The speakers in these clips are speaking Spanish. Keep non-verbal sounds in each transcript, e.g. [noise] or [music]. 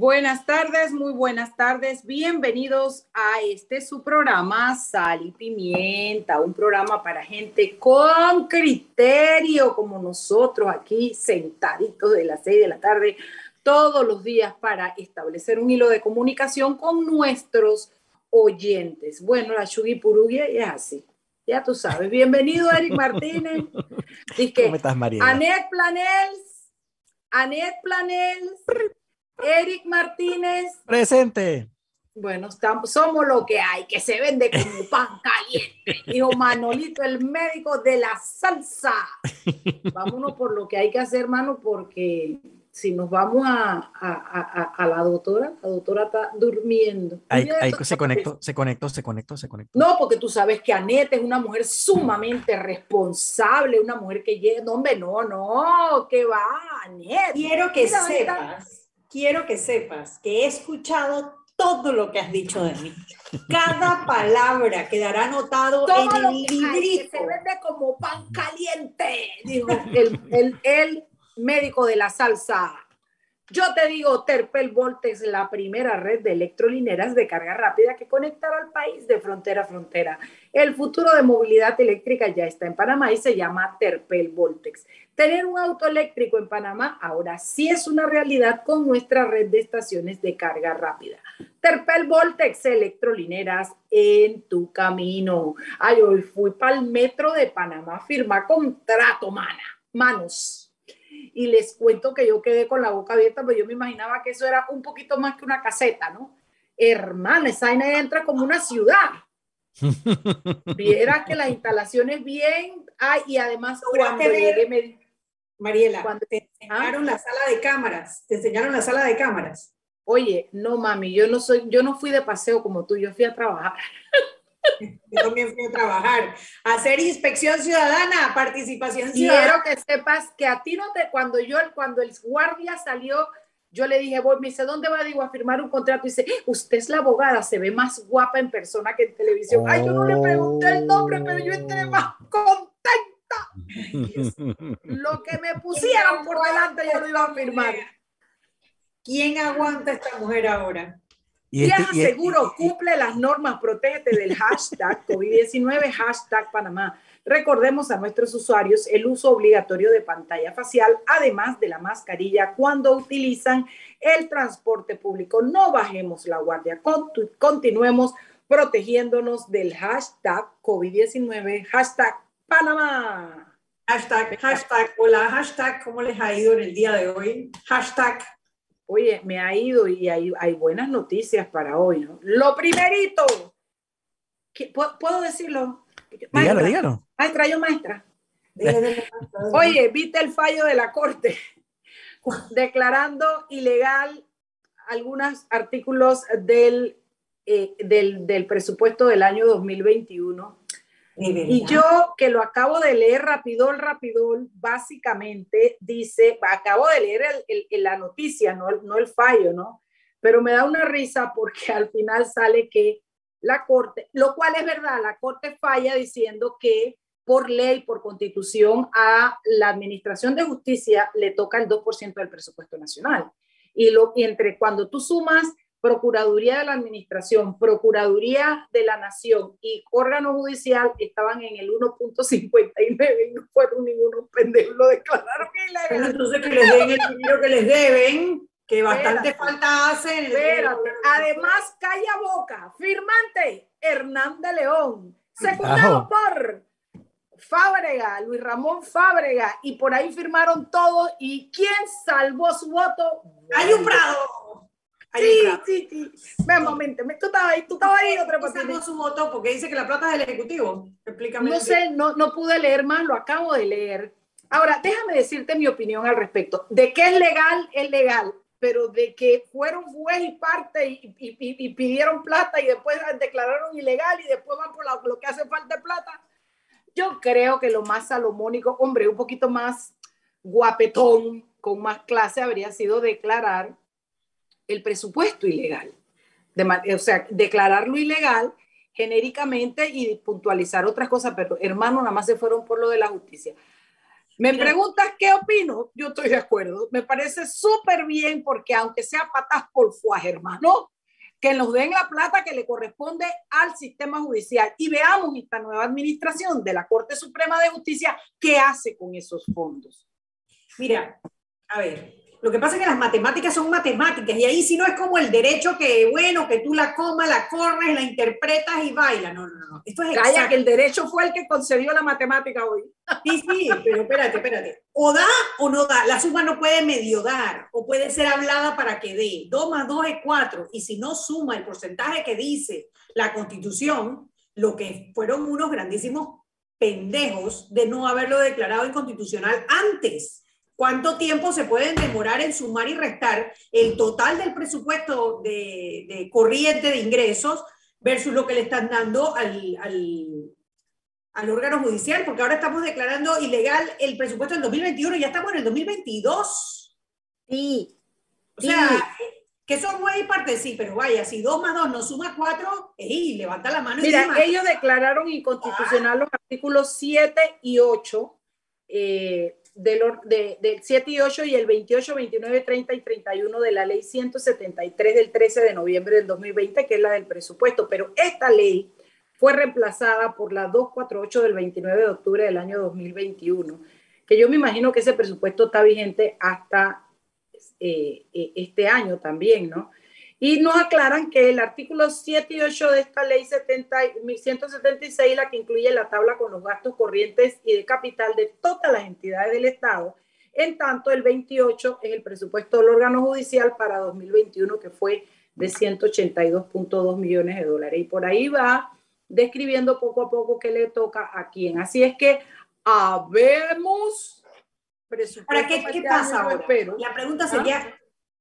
Buenas tardes, muy buenas tardes. Bienvenidos a este su programa Sal y Pimienta, un programa para gente con criterio como nosotros aquí sentaditos de las seis de la tarde todos los días para establecer un hilo de comunicación con nuestros oyentes. Bueno, la Shugi Purugia es así. Ya tú sabes. Bienvenido, Eric Martínez. [laughs] ¿Cómo estás, María? Anet Planels. Anet Planels. Eric Martínez. Presente. Bueno, estamos, somos lo que hay, que se vende como pan caliente. Dijo Manolito, el médico de la salsa. Vámonos por lo que hay que hacer, hermano, porque si nos vamos a, a, a, la doctora, la doctora está durmiendo. Ahí, se conectó, se conectó, se conectó, se conectó. No, porque tú sabes que Anette es una mujer sumamente responsable, una mujer que llega, no, hombre, no, no, que va, Anette. Quiero que sepas quiero que sepas que he escuchado todo lo que has dicho de mí. Cada [laughs] palabra quedará anotado en el librito. se vende como pan caliente, dijo el, el, el médico de la salsa. Yo te digo, Terpel Voltex, la primera red de electrolineras de carga rápida que conectará al país de frontera a frontera. El futuro de movilidad eléctrica ya está en Panamá y se llama Terpel Voltex. Tener un auto eléctrico en Panamá ahora sí es una realidad con nuestra red de estaciones de carga rápida. Terpel Voltex, electrolineras en tu camino. Ay, hoy fui para el metro de Panamá a firmar contrato, mana. Manos y les cuento que yo quedé con la boca abierta, pero yo me imaginaba que eso era un poquito más que una caseta, ¿no? Hermana, esa vaina entra como una ciudad. [laughs] Viera que las instalaciones bien, ay, y además cuando llegué me... Mariela, cuando te enseñaron la sala de cámaras, te enseñaron la sala de cámaras. Oye, no mami, yo no soy, yo no fui de paseo como tú, yo fui a trabajar. [laughs] Yo también fui a trabajar, hacer inspección ciudadana, participación ciudadana. Quiero que sepas que a ti no te, cuando yo, cuando el guardia salió, yo le dije, voy, me dice, ¿dónde va? Digo, a firmar un contrato. Y dice, usted es la abogada, se ve más guapa en persona que en televisión. Ay, yo no le pregunté el nombre, pero yo entré más contenta. [laughs] Lo que me pusieron por delante, yo lo iba a firmar. ¿Quién aguanta a esta mujer ahora? Y Viaja este, seguro, cumple las normas, protégete del hashtag COVID-19, hashtag Panamá. Recordemos a nuestros usuarios el uso obligatorio de pantalla facial, además de la mascarilla cuando utilizan el transporte público. No bajemos la guardia, continuemos protegiéndonos del hashtag COVID-19, hashtag Panamá. Hashtag, hashtag, hola, hashtag, ¿cómo les ha ido en el día de hoy? Hashtag Oye, me ha ido y hay, hay buenas noticias para hoy, ¿no? Lo primerito, ¿puedo, decirlo? dígalo, dígalo. Maestra, yo maestra. Oye, viste el fallo de la Corte [laughs] declarando ilegal algunos artículos del, eh, del, del presupuesto del año 2021 y yo que lo acabo de leer rapidón, rapidón, básicamente dice, acabo de leer el, la noticia, no no el fallo, ¿no? Pero me da una risa porque al final sale que la Corte, lo cual es verdad, la Corte falla diciendo que por ley, por constitución, a la Administración de Justicia le toca el 2% del presupuesto nacional. Y, lo, y entre cuando tú sumas Procuraduría de la Administración, Procuraduría de la Nación y órgano judicial estaban en el 1.59 y no fueron ninguno pendejos, lo declararon ilegal. Entonces que les den el dinero que les deben, que bastante falta hacen. Además, calla boca, firmante Hernán de León, secundado por Fábrega, Luis Ramón Fábrega, y por ahí firmaron todos. ¿Y quién salvó su voto? Hay un Prado. Sí, sí, sí. Ven, momento, tú estabas ahí, tú estabas ahí otra pasando su voto porque dice que la plata es del Ejecutivo. Explícame. No sé, no, no pude leer más, lo acabo de leer. Ahora, déjame decirte mi opinión al respecto. De que es legal, es legal, pero de que fueron juez y parte y, y, y, pidieron plata y después declararon ilegal y después van por lo que hace falta de plata. Yo creo que lo más salomónico, hombre, un poquito más guapetón, con más clase, habría sido declarar el presupuesto ilegal. o sea, declararlo ilegal genéricamente y puntualizar otras cosas, pero hermano, nada más se fueron por lo de la justicia. Me preguntas qué opino, yo estoy de acuerdo. Me parece súper bien porque aunque sea patas por fuaje, hermano, que nos den la plata que le corresponde al sistema judicial y veamos esta nueva administración de la Corte Suprema de Justicia qué hace con esos fondos. Mira, a ver, lo que pasa es que las matemáticas son matemáticas y ahí si no es como el derecho que, bueno, que tú la comas, la corres, la interpretas y baila. No, no, no. Esto es Calla, que el derecho fue el que concedió la matemática hoy. Sí, sí, pero espérate, espérate. O da o no da. La suma no puede medio dar o puede ser hablada para que dé. 2 más 2 es 4 y si no suma el porcentaje que dice la constitución, lo que fueron unos grandísimos pendejos de no haberlo declarado inconstitucional antes. ¿Cuánto tiempo se pueden demorar en sumar y restar el total del presupuesto de, corriente de ingresos versus lo que le están dando al, al, órgano judicial? Porque ahora estamos declarando ilegal el presupuesto del 2021 y ya estamos en el 2022. Sí. O sea, que son muy partes, sí, pero vaya, si 2 más 2 no suma 4, ¡ey! Levanta la mano Mira, ellos declararon inconstitucional los artículos 7 y 8. Eh, del, de, del 7 y 8 y el 28, 29, 30 y 31 de la ley 173 del 13 de noviembre del 2020, que es la del presupuesto. Pero esta ley fue reemplazada por la 248 del 29 de octubre del año 2021, que yo me imagino que ese presupuesto está vigente hasta eh, eh, este año también, ¿no? Y nos aclaran que el artículo 7 y 8 de esta ley 70, 176, la que incluye la tabla con los gastos corrientes y de capital de todas las entidades del Estado, en tanto el 28 es el presupuesto del órgano judicial para 2021, que fue de 182.2 millones de dólares. Y por ahí va describiendo poco a poco qué le toca a quién. Así es que habemos presupuesto. ¿Para qué, qué pasa ahora? La pregunta sería,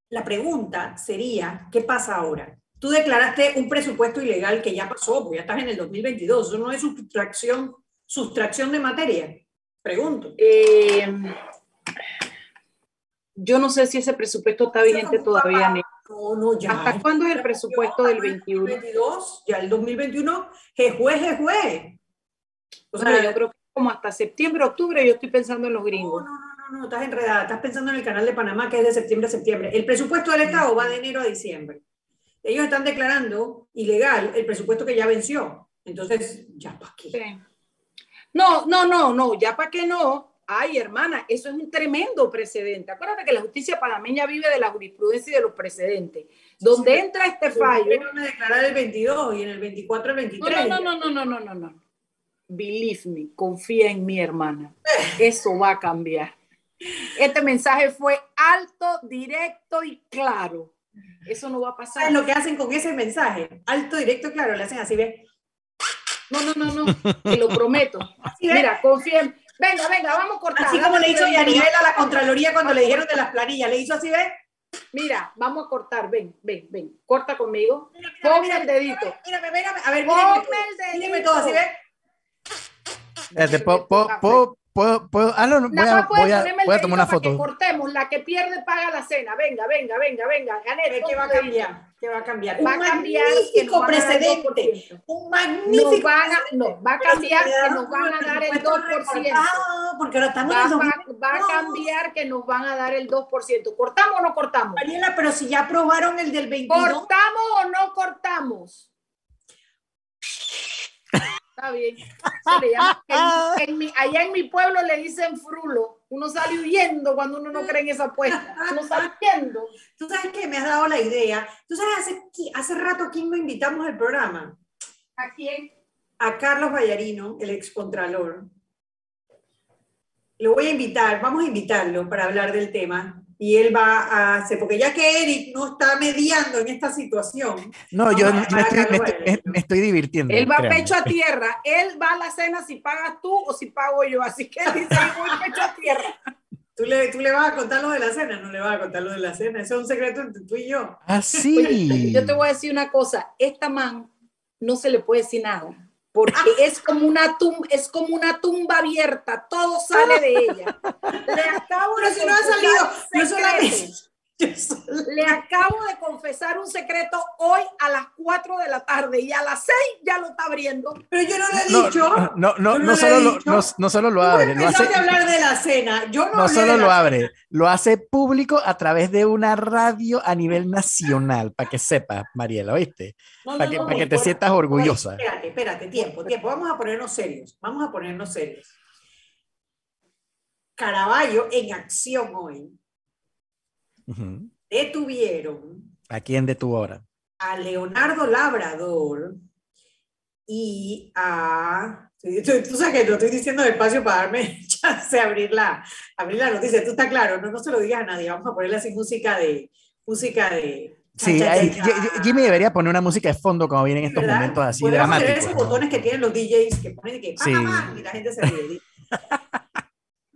la pregunta sería, ¿qué pasa ahora? Tú declaraste un presupuesto ilegal que ya pasó, porque ya estás en el 2022. Eso no es sustracción, sustracción de materia. Pregunto. Eh, yo no sé si ese presupuesto está vigente todavía. No, no, ya. ¿Hasta cuándo es el presupuesto del 21? 2022, ya el 2021, jejue, jejue. O sea, yo creo que como hasta septiembre, octubre, yo estoy pensando en los gringos. No, no, no, estás enredada. Estás pensando en el canal de Panamá, que es de septiembre a septiembre. El presupuesto del Estado va de enero a diciembre. Ellos están declarando ilegal el presupuesto que ya venció. Entonces, ¿ya para qué? No, no, no, no, ya para qué no. Ay, hermana, eso es un tremendo precedente. Acuérdate que la justicia panameña vive de la jurisprudencia y de los precedentes. Donde entra este fallo. a declarar el 22 y en el 24 el 23. No, no, no, no, no, no, no. Believe me, confía en mi hermana. Eso va a cambiar. Este mensaje fue alto, directo y claro. Eso no va a pasar. ¿Sabes lo que hacen con ese mensaje? Alto, directo, claro. Le hacen así, ¿ves? No, no, no, no. Te lo prometo. Mira, confía en... Venga, venga, vamos a cortar. Así como le hizo Yanibel a la Contraloría cuando le dijeron de las planillas. Le hizo así, ¿ves? Mira, vamos a cortar. Ven, ven, ven. Corta conmigo. Ponme el dedito. Mírame, mírame. A ver, Ponme el dedito. Dime todo así. Este, po, po, puedo, puedo, ah, no, voy, a, voy, a, voy a tomar una foto. Que cortemos, la que pierde paga la cena. Venga, venga, venga, venga. Gané, ¿qué va a cambiar? ¿Qué va a cambiar? Va a cambiar magnífico precedente. Un magnífico nos van a, no, va a cambiar que nos van a dar el 2%. Porque ahora estamos va, va, va, a cambiar que nos van a dar el 2%. ¿Cortamos o no cortamos? Mariela, pero si ya aprobaron el del 22. ¿Cortamos o no cortamos? [laughs] Está bien. allá en mi pueblo le dicen frulo. Uno sale huyendo cuando uno no cree en esa apuesta. Uno sale huyendo. Tú sabes que me has dado la idea. Tú sabes, hace, hace rato, ¿quién lo invitamos al programa? ¿A quién? A Carlos Vallarino, el excontralor. Lo voy a invitar, vamos a invitarlo para hablar del tema y él va a hacer, porque ya que Eric no está mediando en esta situación. No, yo me estoy, divirtiendo. Él va pecho a tierra, él va a la cena si pagas tú o si pago yo, así que él dice, voy pecho a tierra. [laughs] ¿Tú le, ¿Tú le vas a contar lo de la cena? No le vas a contar lo de la cena, eso es un secreto entre tú y yo. Ah, sí. yo te voy a decir una cosa, esta man no se le puede decir nada porque [laughs] es como una tumba, es como una tumba abierta, todo sale de ella. [laughs] Le acabo si no ha salido, no solamente, [laughs] Le acabo de confesar un secreto hoy a las 4 de la tarde y a las 6 ya lo está abriendo. Pero yo no lo he dicho. No, no, no, solo, lo, no, no, solo lo abre. No hace, hablar de la cena. Yo no, no solo lo abre, lo hace público a través de una radio a nivel nacional, para que sepas, Mariela, ¿oíste? para que, para que te sientas orgullosa. Espérate, espérate, tiempo, tiempo. Vamos a ponernos serios. Vamos a ponernos serios. Caraballo en acción hoy detuvieron. ¿A quién detuvo ahora? A Leonardo Labrador y a. Tú, sabes que lo estoy diciendo despacio para darme [laughs] chance de abrir la, abrir la noticia. Tú estás claro, no, no se lo digas a nadie. Vamos a ponerle así música de. Música de Sí, Jimmy debería poner una música de fondo como vienen estos momentos así dramáticos. esos botones que tienen los DJs que ponen que sí. y la gente se ríe. [laughs]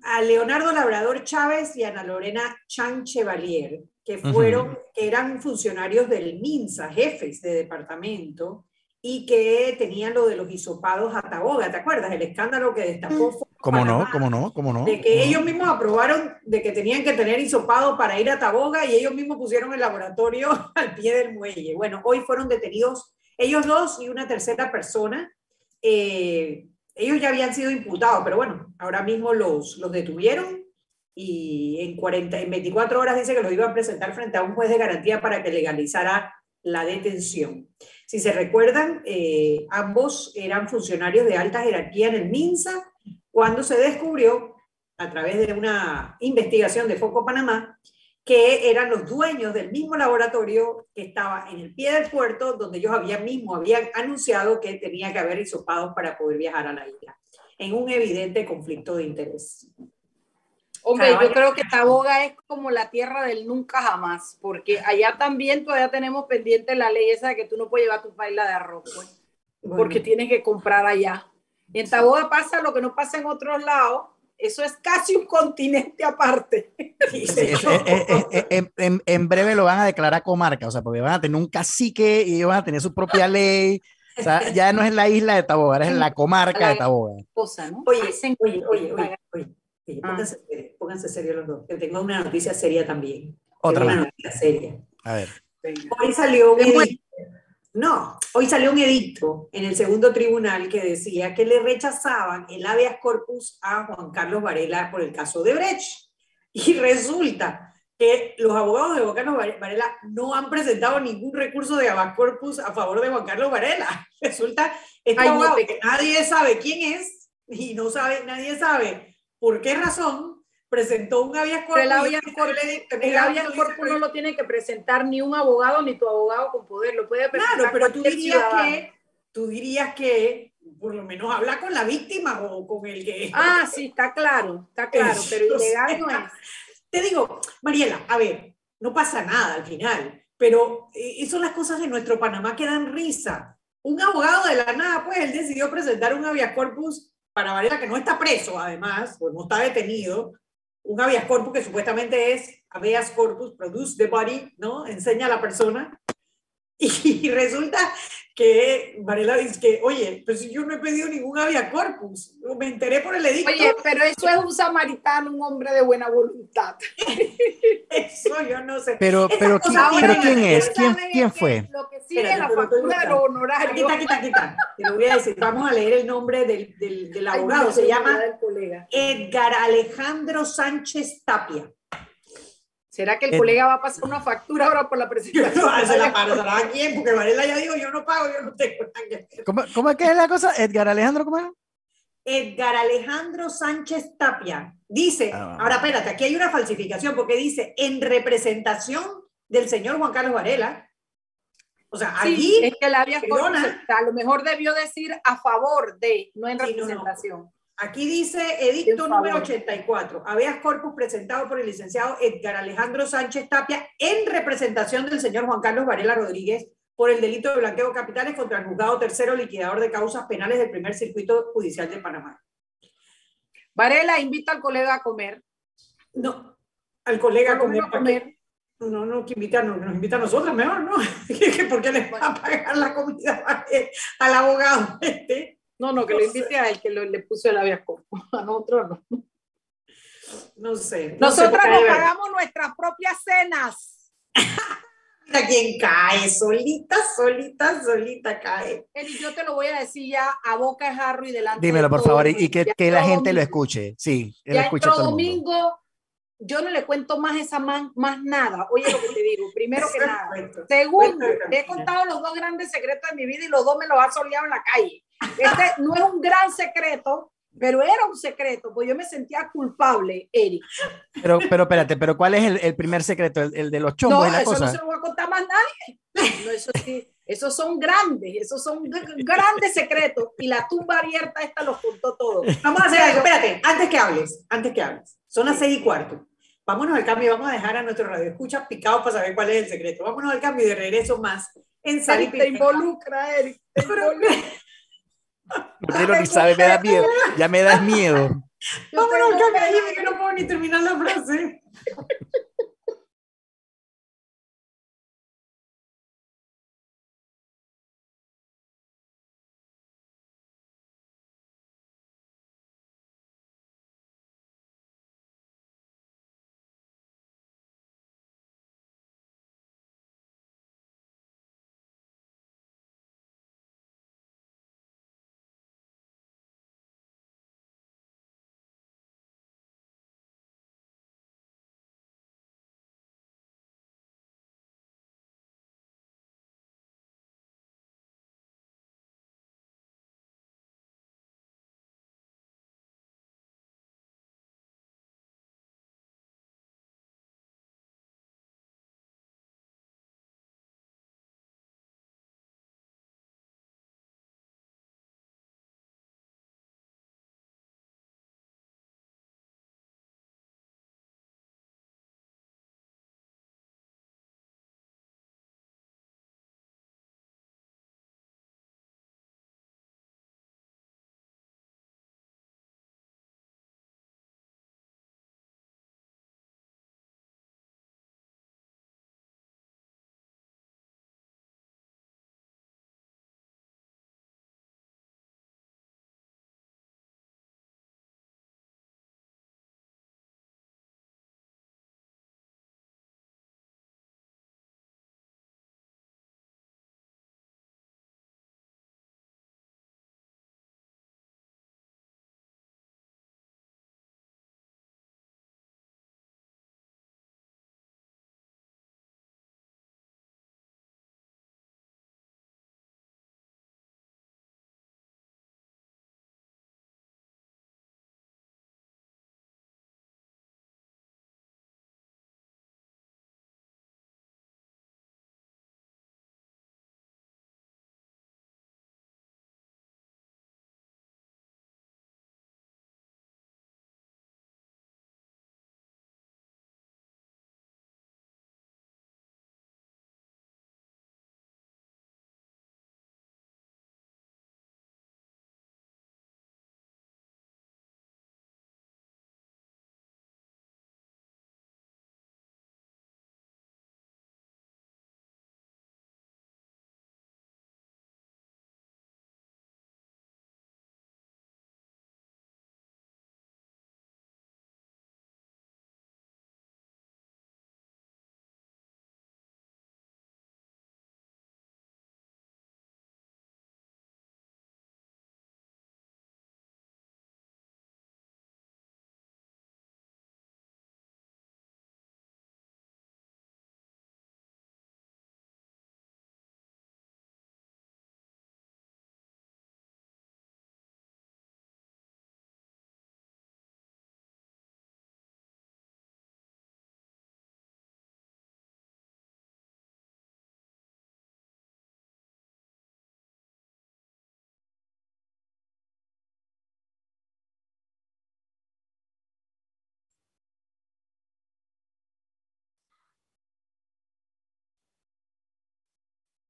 a Leonardo Labrador Chávez y Ana Lorena Chan Chevalier, que fueron, que eran funcionarios del MINSA, jefes de departamento, y que tenían lo de los hisopados a Taboga, ¿te acuerdas? El escándalo que destapó. ¿Cómo no? ¿Cómo no? ¿Cómo no? De que ellos mismos aprobaron de que tenían que tener hisopado para ir a Taboga y ellos mismos pusieron el laboratorio [laughs] al pie del muelle. Bueno, hoy fueron detenidos ellos dos y una tercera persona. Eh, ellos ya habían sido imputados, pero bueno, ahora mismo los, los detuvieron y en, 40, en 24 horas dice que los iban a presentar frente a un juez de garantía para que legalizara la detención. Si se recuerdan, eh, ambos eran funcionarios de alta jerarquía en el MINSA cuando se descubrió, a través de una investigación de Foco Panamá, que eran los dueños del mismo laboratorio que estaba en el pie del puerto, donde ellos habían mismo habían anunciado que tenía que haber hisopados para poder viajar a la isla, en un evidente conflicto de interés. Hombre, yo creo que Taboga es como la tierra del nunca jamás, porque allá también todavía tenemos pendiente la ley esa de que tú no puedes llevar tu paila de arroz, pues, porque tienes que comprar allá. Y en Taboga pasa lo que no pasa en otros lados, eso es casi un continente aparte. [laughs] en, breve lo van a declarar comarca, o sea, porque van a tener un cacique y ellos van a tener su propia ley. O sea, [laughs] ya no es la isla de Taboga, es la comarca de Taboga. Oye, oye, oye, oye, oye, ah. pónganse, pónganse serios los dos, que tengo una noticia seria también. Otra. Una noticia seria. A ver. Hoy salió un no, hoy salió un edicto en el segundo tribunal que decía que le rechazaban el habeas corpus a Juan Carlos Varela por el caso de Brecht. Y resulta que los abogados de Juan Carlos Varela no han presentado ningún recurso de habeas corpus a favor de Juan Carlos Varela. [laughs] Resulta este abogado que nadie sabe quién es y no sabe, nadie sabe por qué razón presentó un habeas corpus. El habeas corpus, no lo tiene que presentar ni un abogado ni tu abogado con poder, lo puede presentar Claro, pero tú dirías que tú dirías que por lo menos habla con la víctima o con el que Ah, sí, está claro, está claro, [laughs] pero ilegal no es. [laughs] Te digo, Mariela, a ver, no pasa nada al final, pero eh, son las cosas de nuestro Panamá que dan risa. Un abogado de la nada, pues él decidió presentar un habeas corpus para Varela, que no está preso, además, pues no está detenido, un habeas corpus que supuestamente es habeas corpus, produce the body, ¿no? Enseña a la persona. [laughs] Y, resulta que Varela dice que, oye, pero si yo no he pedido ningún habeas corpus, me enteré por el edicto. Oye, pero eso es un samaritano, un hombre de buena voluntad. [laughs] eso yo no sé. Pero, pero, ¿quién, pero ¿quién es? ¿Quién, quién fue? Lo que sigue la factura de los honorarios. Quita, quita, quita. Te lo voy a decir. Vamos a leer el nombre del, del, del abogado. Se llama Edgar Alejandro Sánchez Tapia. ¿Será que el colega va a pasar una factura ahora por la presentación? No, [laughs] se la pasará a quién, porque Varela ya dijo, yo no pago, yo no tengo ¿Cómo, ¿Cómo, es que es la cosa? Edgar Alejandro, ¿cómo es? Edgar Alejandro Sánchez Tapia. Dice, ah, ahora espérate, aquí hay una falsificación, porque dice, en representación del señor Juan Carlos Varela. O sea, allí... es que la había a lo mejor debió decir a favor de, no en representación. Aquí dice edicto número 84, habeas corpus presentado por el licenciado Edgar Alejandro Sánchez Tapia en representación del señor Juan Carlos Varela Rodríguez por el delito de blanqueo de capitales contra el juzgado tercero liquidador de causas penales del primer circuito judicial de Panamá. Varela invita al colega a comer. No, al colega a comer. No, no, que invita, nos invita a nosotros mejor, ¿no? [laughs] ¿Por qué le va a pagar la comida al abogado este? No, no, que lo invite a él, que le puso el habeas corpus. [laughs] A nosotros no. No sé. Nosotros nos pagamos nuestras propias cenas. [laughs] a quien cae, solita, solita, solita cae. Eli, yo te lo voy a decir ya a boca de jarro y delante. Dímelo, de por favor, y, que, la gente lo escuche. Sí, que lo Ya escuche entró todo el mundo. domingo. Yo no le cuento más esa man, más nada. Oye lo que te digo, primero que [laughs] nada. Segundo, te he contado los dos grandes secretos de mi vida y los dos me los ha soleado en la calle. Este no es un gran secreto, pero era un secreto, pues yo me sentía culpable, Eric. Pero, pero espérate, pero ¿cuál es el, el primer secreto? ¿El, el de los chombos No, y la eso cosa? no se lo voy a contar más nadie. No, eso sí, esos son grandes, esos son grandes secretos. Y la tumba abierta esta los contó todo. Vamos a hacer algo, espérate, antes que hables, antes que hables. Son las seis y cuarto. Vámonos al cambio, vamos a dejar a nuestro radio escucha picados para saber cuál es el secreto. Vámonos al cambio y de regreso más en Sal te involucra, Eric. te involucra. No quiero ni saber, me da miedo. Ya me das miedo. Vámonos al tengo cambio, pena. dime que no puedo ni terminar la frase.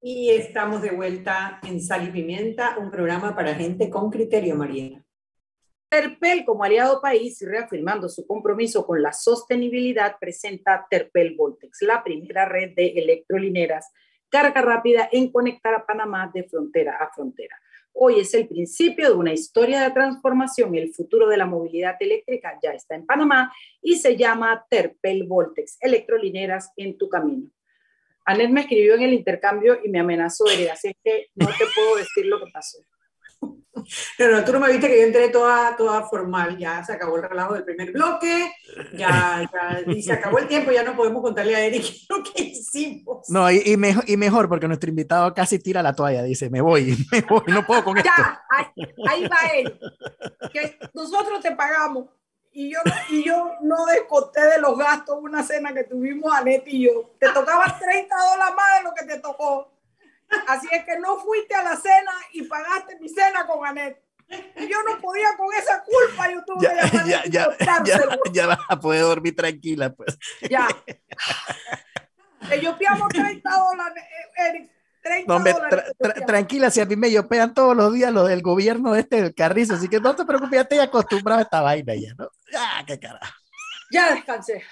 Y estamos de vuelta en Sal y Pimienta, un programa para gente con criterio, Mariela. Terpel, como aliado país y reafirmando su compromiso con la sostenibilidad, presenta Terpel Voltex, la primera red de electrolineras carga rápida en conectar a Panamá de frontera a frontera. Hoy es el principio de una historia de transformación. El futuro de la movilidad eléctrica ya está en Panamá y se llama Terpel Voltex, electrolineras en tu camino. Anet me escribió en el intercambio y me amenazó, así es que no te puedo decir lo que pasó. No, no, tú no me viste que yo entré toda, toda formal, ya se acabó el relajo del primer bloque, ya, ya y se acabó el tiempo, ya no podemos contarle a Eric [laughs] lo que hicimos. No, y, y, mejor, y mejor porque nuestro invitado casi tira la toalla, dice, me voy, [laughs] me voy, no puedo con esto. Ya, ahí, va él, que nosotros te pagamos y yo, y yo no desconté de los gastos una cena que tuvimos Anet y yo. Te tocaba 30 dólares más de lo que te tocó. Así es que no fuiste a la cena y pagaste mi cena con Anet. Y yo no podía con esa culpa, yo tuve ya, que ya, ya, ya, ya, vas a poder dormir tranquila, pues. Ya. Yo piamo 30 dólares, Eric. 30 no, tra tra tranquila, si a mí me yopean todos los días lo del gobierno este del carrizo, así que no te preocupes, ya estoy acostumbrado a esta vaina ya, ¿no? Ya, qué carajo. Ya descansé.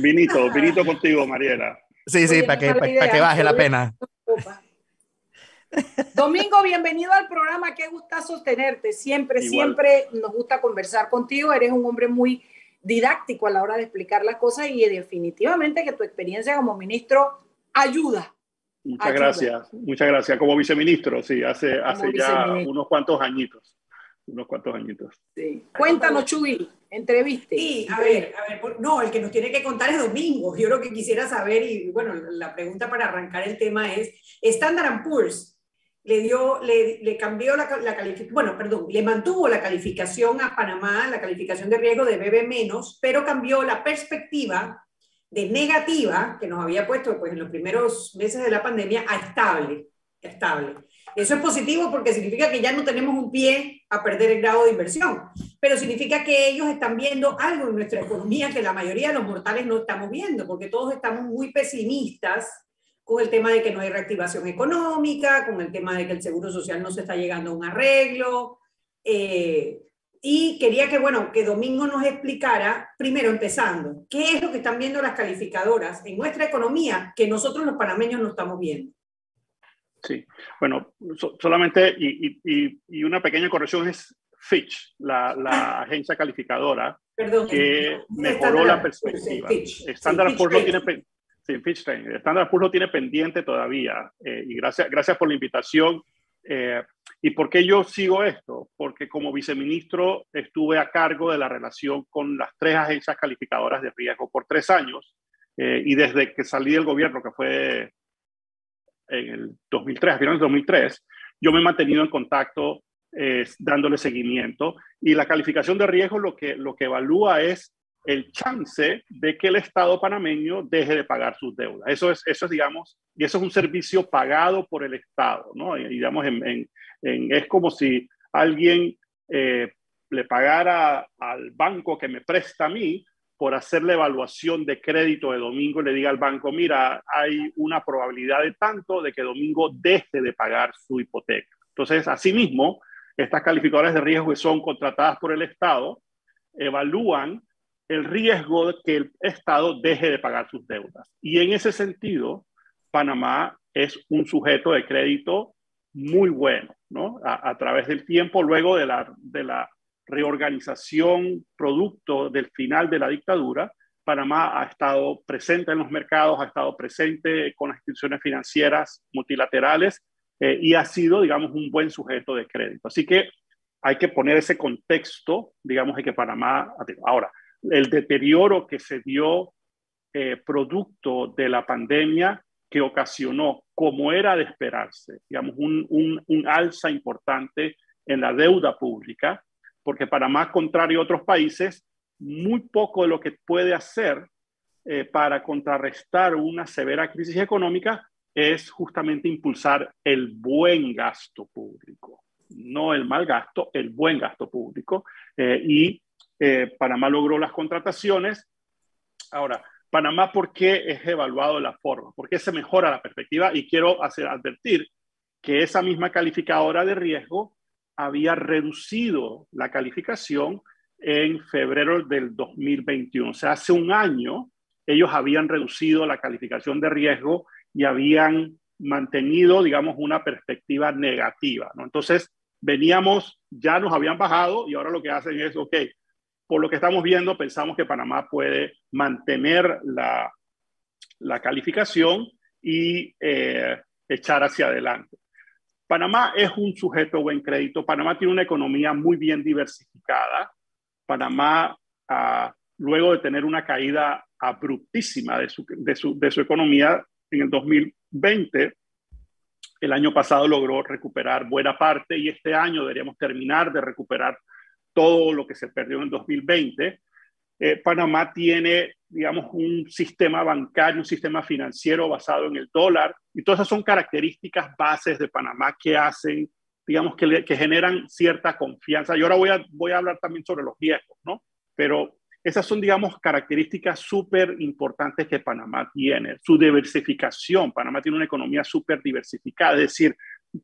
Vinito, vinito contigo, Mariela. Sí, sí, para que, para que baje la pena. Domingo, bienvenido al programa. Qué gusta sostenerte. Siempre, siempre nos gusta conversar contigo. Eres un hombre muy didáctico a la hora de explicar las cosas y definitivamente que tu experiencia como ministro ayuda. Muchas gracias, muchas gracias. Como viceministro, sí, hace, hace ya unos cuantos añitos. Unos cuantos añitos. Sí. Cuéntanos, Chuy, entreviste. Sí, a ver, a ver, no, el que nos tiene que contar es Domingo. Yo lo que quisiera saber, y bueno, la pregunta para arrancar el tema es, Standard Poor's le dio, le, le cambió la, la calificación, bueno, perdón, le mantuvo la calificación a Panamá, la calificación de riesgo de BB menos, pero cambió la perspectiva de negativa que nos había puesto pues, en los primeros meses de la pandemia a estable, estable. Eso es positivo porque significa que ya no tenemos un pie a perder el grado de inversión, pero significa que ellos están viendo algo en nuestra economía que la mayoría de los mortales no estamos viendo, porque todos estamos muy pesimistas con el tema de que no hay reactivación económica, con el tema de que el Seguro Social no se está llegando a un arreglo. Eh, y quería que, bueno, que Domingo nos explicara, primero empezando, qué es lo que están viendo las calificadoras en nuestra economía que nosotros los panameños no estamos viendo. Sí, bueno, solamente, y, y, y, una pequeña corrección es Fitch, la, la agencia calificadora, Perdón, que mejoró la perspectiva. Standard Poor's no tiene Sí, Fitch Standard Poor's lo tiene pendiente todavía. Eh, y gracias, gracias por la invitación. Eh, ¿Y por qué yo sigo esto? Porque como viceministro estuve a cargo de la relación con las tres agencias calificadoras de riesgo por tres años. Eh, y desde que salí del gobierno, que fue en el 2003, a finales del 2003, yo me he mantenido en contacto dándole seguimiento. Y la calificación de riesgo lo que, lo que evalúa es el chance de que el Estado panameño deje de pagar sus deudas. Eso es, eso es digamos, y eso es un servicio pagado por el Estado, ¿no? Digamos, en, es como si alguien eh, le pagara al banco que me presta a mí por hacer la evaluación de crédito de Domingo y le diga al banco, mira, hay una probabilidad de tanto de que Domingo deje de pagar su hipoteca. Entonces, asimismo, estas calificadoras de riesgo que son contratadas por el Estado evalúan el riesgo de que el Estado deje de pagar sus deudas. Y en ese sentido, Panamá es un sujeto de crédito muy bueno, ¿no? A, través del tiempo, luego de la, reorganización producto del final de la dictadura, Panamá ha estado presente en los mercados, ha estado presente con las instituciones financieras multilaterales eh, y ha sido, digamos, un buen sujeto de crédito. Así que hay que poner ese contexto, digamos, de que Panamá... Ahora, el deterioro que se dio eh, producto de la pandemia que ocasionó, como era de esperarse, digamos, un, un, alza importante en la deuda pública, porque para más contrario a otros países, muy poco de lo que puede hacer eh, para contrarrestar una severa crisis económica es justamente impulsar el buen gasto público, no el mal gasto, el buen gasto público. Eh, y eh, Panamá logró las contrataciones. Ahora, Panamá, ¿por qué es evaluado de la forma? ¿Por qué se mejora la perspectiva? Y quiero hacer advertir que esa misma calificadora de riesgo había reducido la calificación en febrero del 2021. O sea, hace un año ellos habían reducido la calificación de riesgo y habían mantenido, digamos, una perspectiva negativa. Entonces, veníamos, ya nos habían bajado y ahora lo que hacen es, ok, por lo que estamos viendo, pensamos que Panamá puede mantener la, la calificación y eh, echar hacia adelante. Panamá es un sujeto buen crédito. Panamá tiene una economía muy bien diversificada. Panamá, ah, luego de tener una caída abruptísima de su, de, su, de su economía en el 2020, el año pasado logró recuperar buena parte y este año deberíamos terminar de recuperar todo lo que se perdió en el 2020. Eh, Panamá tiene, digamos, un sistema bancario, un sistema financiero basado en el dólar, y todas esas son características bases de Panamá que hacen, digamos, que, que generan cierta confianza. Y ahora voy a, voy a hablar también sobre los riesgos, ¿no? Pero esas son, digamos, características súper importantes que Panamá tiene. Su diversificación. Panamá tiene una economía súper diversificada, es decir,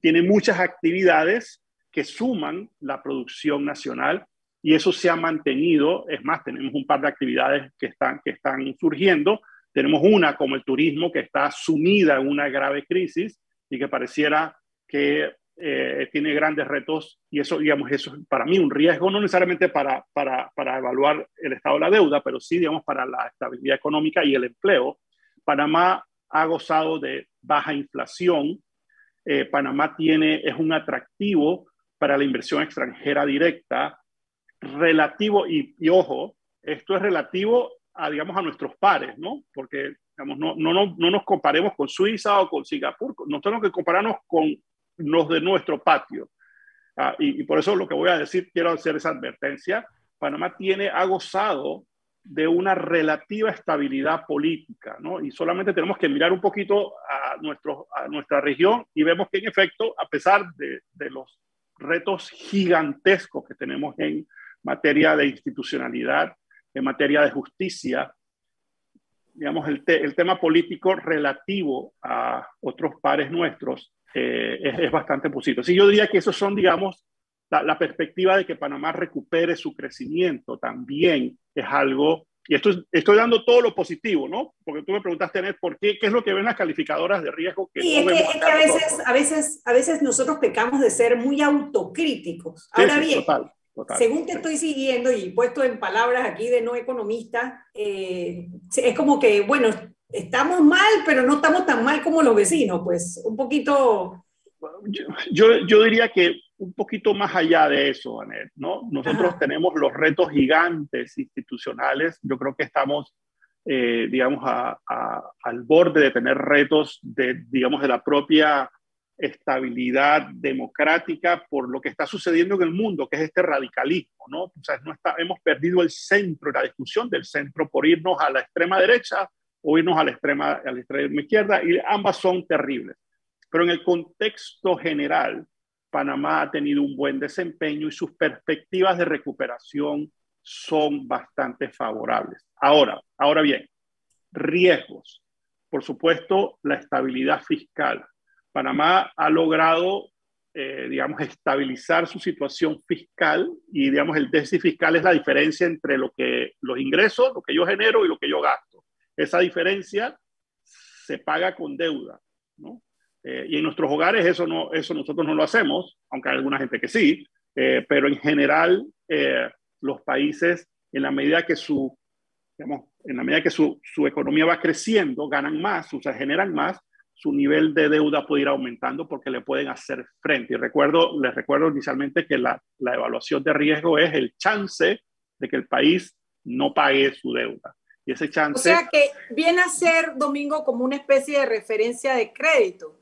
tiene muchas actividades que suman la producción nacional y eso se ha mantenido. Es más, tenemos un par de actividades que están, que están surgiendo. Tenemos una como el turismo que está sumida en una grave crisis y que pareciera que eh, tiene grandes retos y eso, digamos, eso es para mí un riesgo, no necesariamente para, para, para, evaluar el estado de la deuda, pero sí, digamos, para la estabilidad económica y el empleo. Panamá ha gozado de baja inflación. Eh, Panamá tiene, es un atractivo para la inversión extranjera directa relativo, y, y ojo, esto es relativo a, digamos, a nuestros pares, ¿no? Porque, digamos, no, no, no, no nos comparemos con Suiza o con Singapur, nosotros tenemos que compararnos con los de nuestro patio. Ah, y, por eso lo que voy a decir, quiero hacer esa advertencia. Panamá tiene, ha gozado de una relativa estabilidad política, ¿no? Y solamente tenemos que mirar un poquito a, nuestro, a nuestra región y vemos que en efecto, a pesar de, de los retos gigantescos que tenemos en materia de institucionalidad, en materia de justicia, digamos, el, el tema político relativo a otros pares nuestros eh, es, bastante positivo. Sí, yo diría que esos son, digamos, la, perspectiva de que Panamá recupere su crecimiento también es algo, y esto estoy dando todo lo positivo, ¿no? Porque tú me preguntaste, Ned, ¿por qué? ¿Qué es lo que ven las calificadoras de riesgo? Que sí, es, que, a, veces, a, veces, a veces nosotros pecamos de ser muy autocríticos. Ahora bien, según te estoy siguiendo y puesto en palabras aquí de no economista, eh, es como que, bueno, estamos mal, pero no estamos tan mal como los vecinos, pues un poquito... Yo, yo, diría que un poquito más allá de eso, Anet, ¿no? Nosotros tenemos los retos gigantes institucionales, yo creo que estamos, eh, digamos, al borde de tener retos de, digamos, de la propia estabilidad democrática por lo que está sucediendo en el mundo, que es este radicalismo, ¿no? O sea, no está, hemos perdido el centro, la discusión del centro por irnos a la extrema derecha o irnos a la extrema, a la extrema izquierda, y ambas son terribles. Pero en el contexto general, Panamá ha tenido un buen desempeño y sus perspectivas de recuperación son bastante favorables. Ahora, ahora bien, riesgos. Por supuesto, la estabilidad fiscal. Panamá ha logrado, eh, digamos, estabilizar su situación fiscal y, digamos, el déficit fiscal es la diferencia entre lo que, los ingresos, lo que yo genero y lo que yo gasto. Esa diferencia se paga con deuda, ¿no? Eh, y en nuestros hogares eso, no, eso nosotros no lo hacemos, aunque hay alguna gente que sí, eh, pero en general eh, los países, en la medida que su, digamos, en la medida que su, su, economía va creciendo, ganan más, o sea, generan más, su nivel de deuda puede ir aumentando porque le pueden hacer frente. Y recuerdo, les recuerdo inicialmente que la, la evaluación de riesgo es el chance de que el país no pague su deuda. Y ese chance... O sea que viene a ser, Domingo, como una especie de referencia de crédito.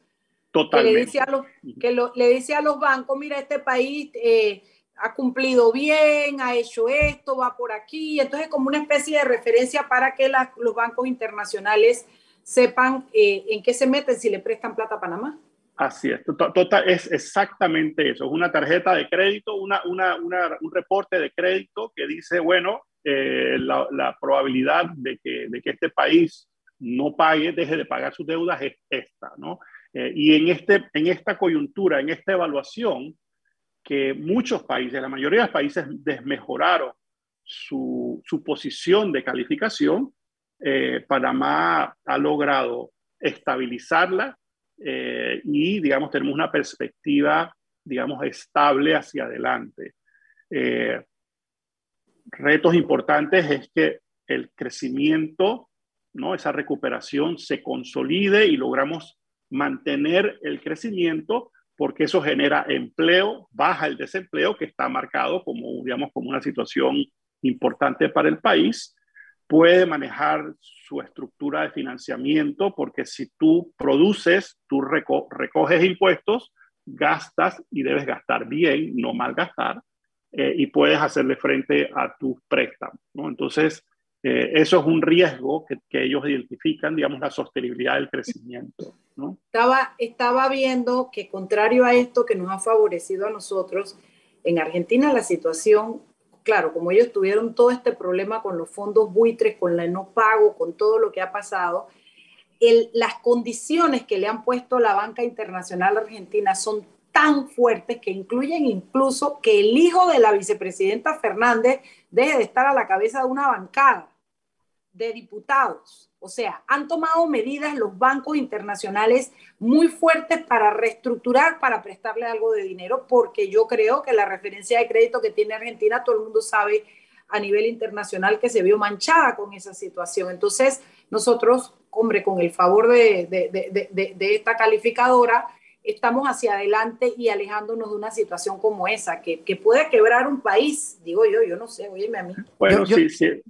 Totalmente. Que le dice a los, que le dice a los bancos, mira, este país eh, ha cumplido bien, ha hecho esto, va por aquí. Entonces, como una especie de referencia para que los bancos internacionales sepan eh, en qué se meten si le prestan plata a Panamá. Así es, total, es exactamente eso. Es una tarjeta de crédito, una, una, un reporte de crédito que dice, bueno, eh, la, probabilidad de que, de que, este país no pague, deje de pagar sus deudas es esta, ¿no? Eh, y en, este, en esta coyuntura, en esta evaluación, que muchos países, la mayoría de los países desmejoraron su, su posición de calificación, eh, Panamá ha logrado estabilizarla y, digamos, tenemos una perspectiva, digamos, estable hacia adelante retos importantes es que el crecimiento ¿no? esa recuperación se consolide y logramos mantener el crecimiento porque eso genera empleo, baja el desempleo que está marcado como, digamos, como una situación importante para el país, puede manejar su estructura de financiamiento porque si tú produces, tú recoges impuestos, gastas y debes gastar bien, no malgastar, eh, y puedes hacerle frente a tus préstamos. ¿no? Entonces, eh, eso es un riesgo que, que, ellos identifican, digamos, la sostenibilidad del crecimiento. Estaba, estaba viendo que contrario a esto que nos ha favorecido a nosotros, en Argentina la situación, claro, como ellos tuvieron todo este problema con los fondos buitres, con la no pago, con todo lo que ha pasado, el, las condiciones que le han puesto la banca internacional argentina son tan fuertes que incluyen incluso que el hijo de la vicepresidenta Fernández deje de estar a la cabeza de una bancada de diputados. O sea, han tomado medidas los bancos internacionales muy fuertes para reestructurar, para prestarle algo de dinero, porque yo creo que la referencia de crédito que tiene Argentina, todo el mundo sabe a nivel internacional que se vio manchada con esa situación. Entonces, nosotros, hombre, con el favor de, de, de, de esta calificadora, estamos hacia adelante y alejándonos de una situación como esa, que, que puede quebrar un país, digo yo, yo no sé, óyeme a mí. Bueno, sí, sí,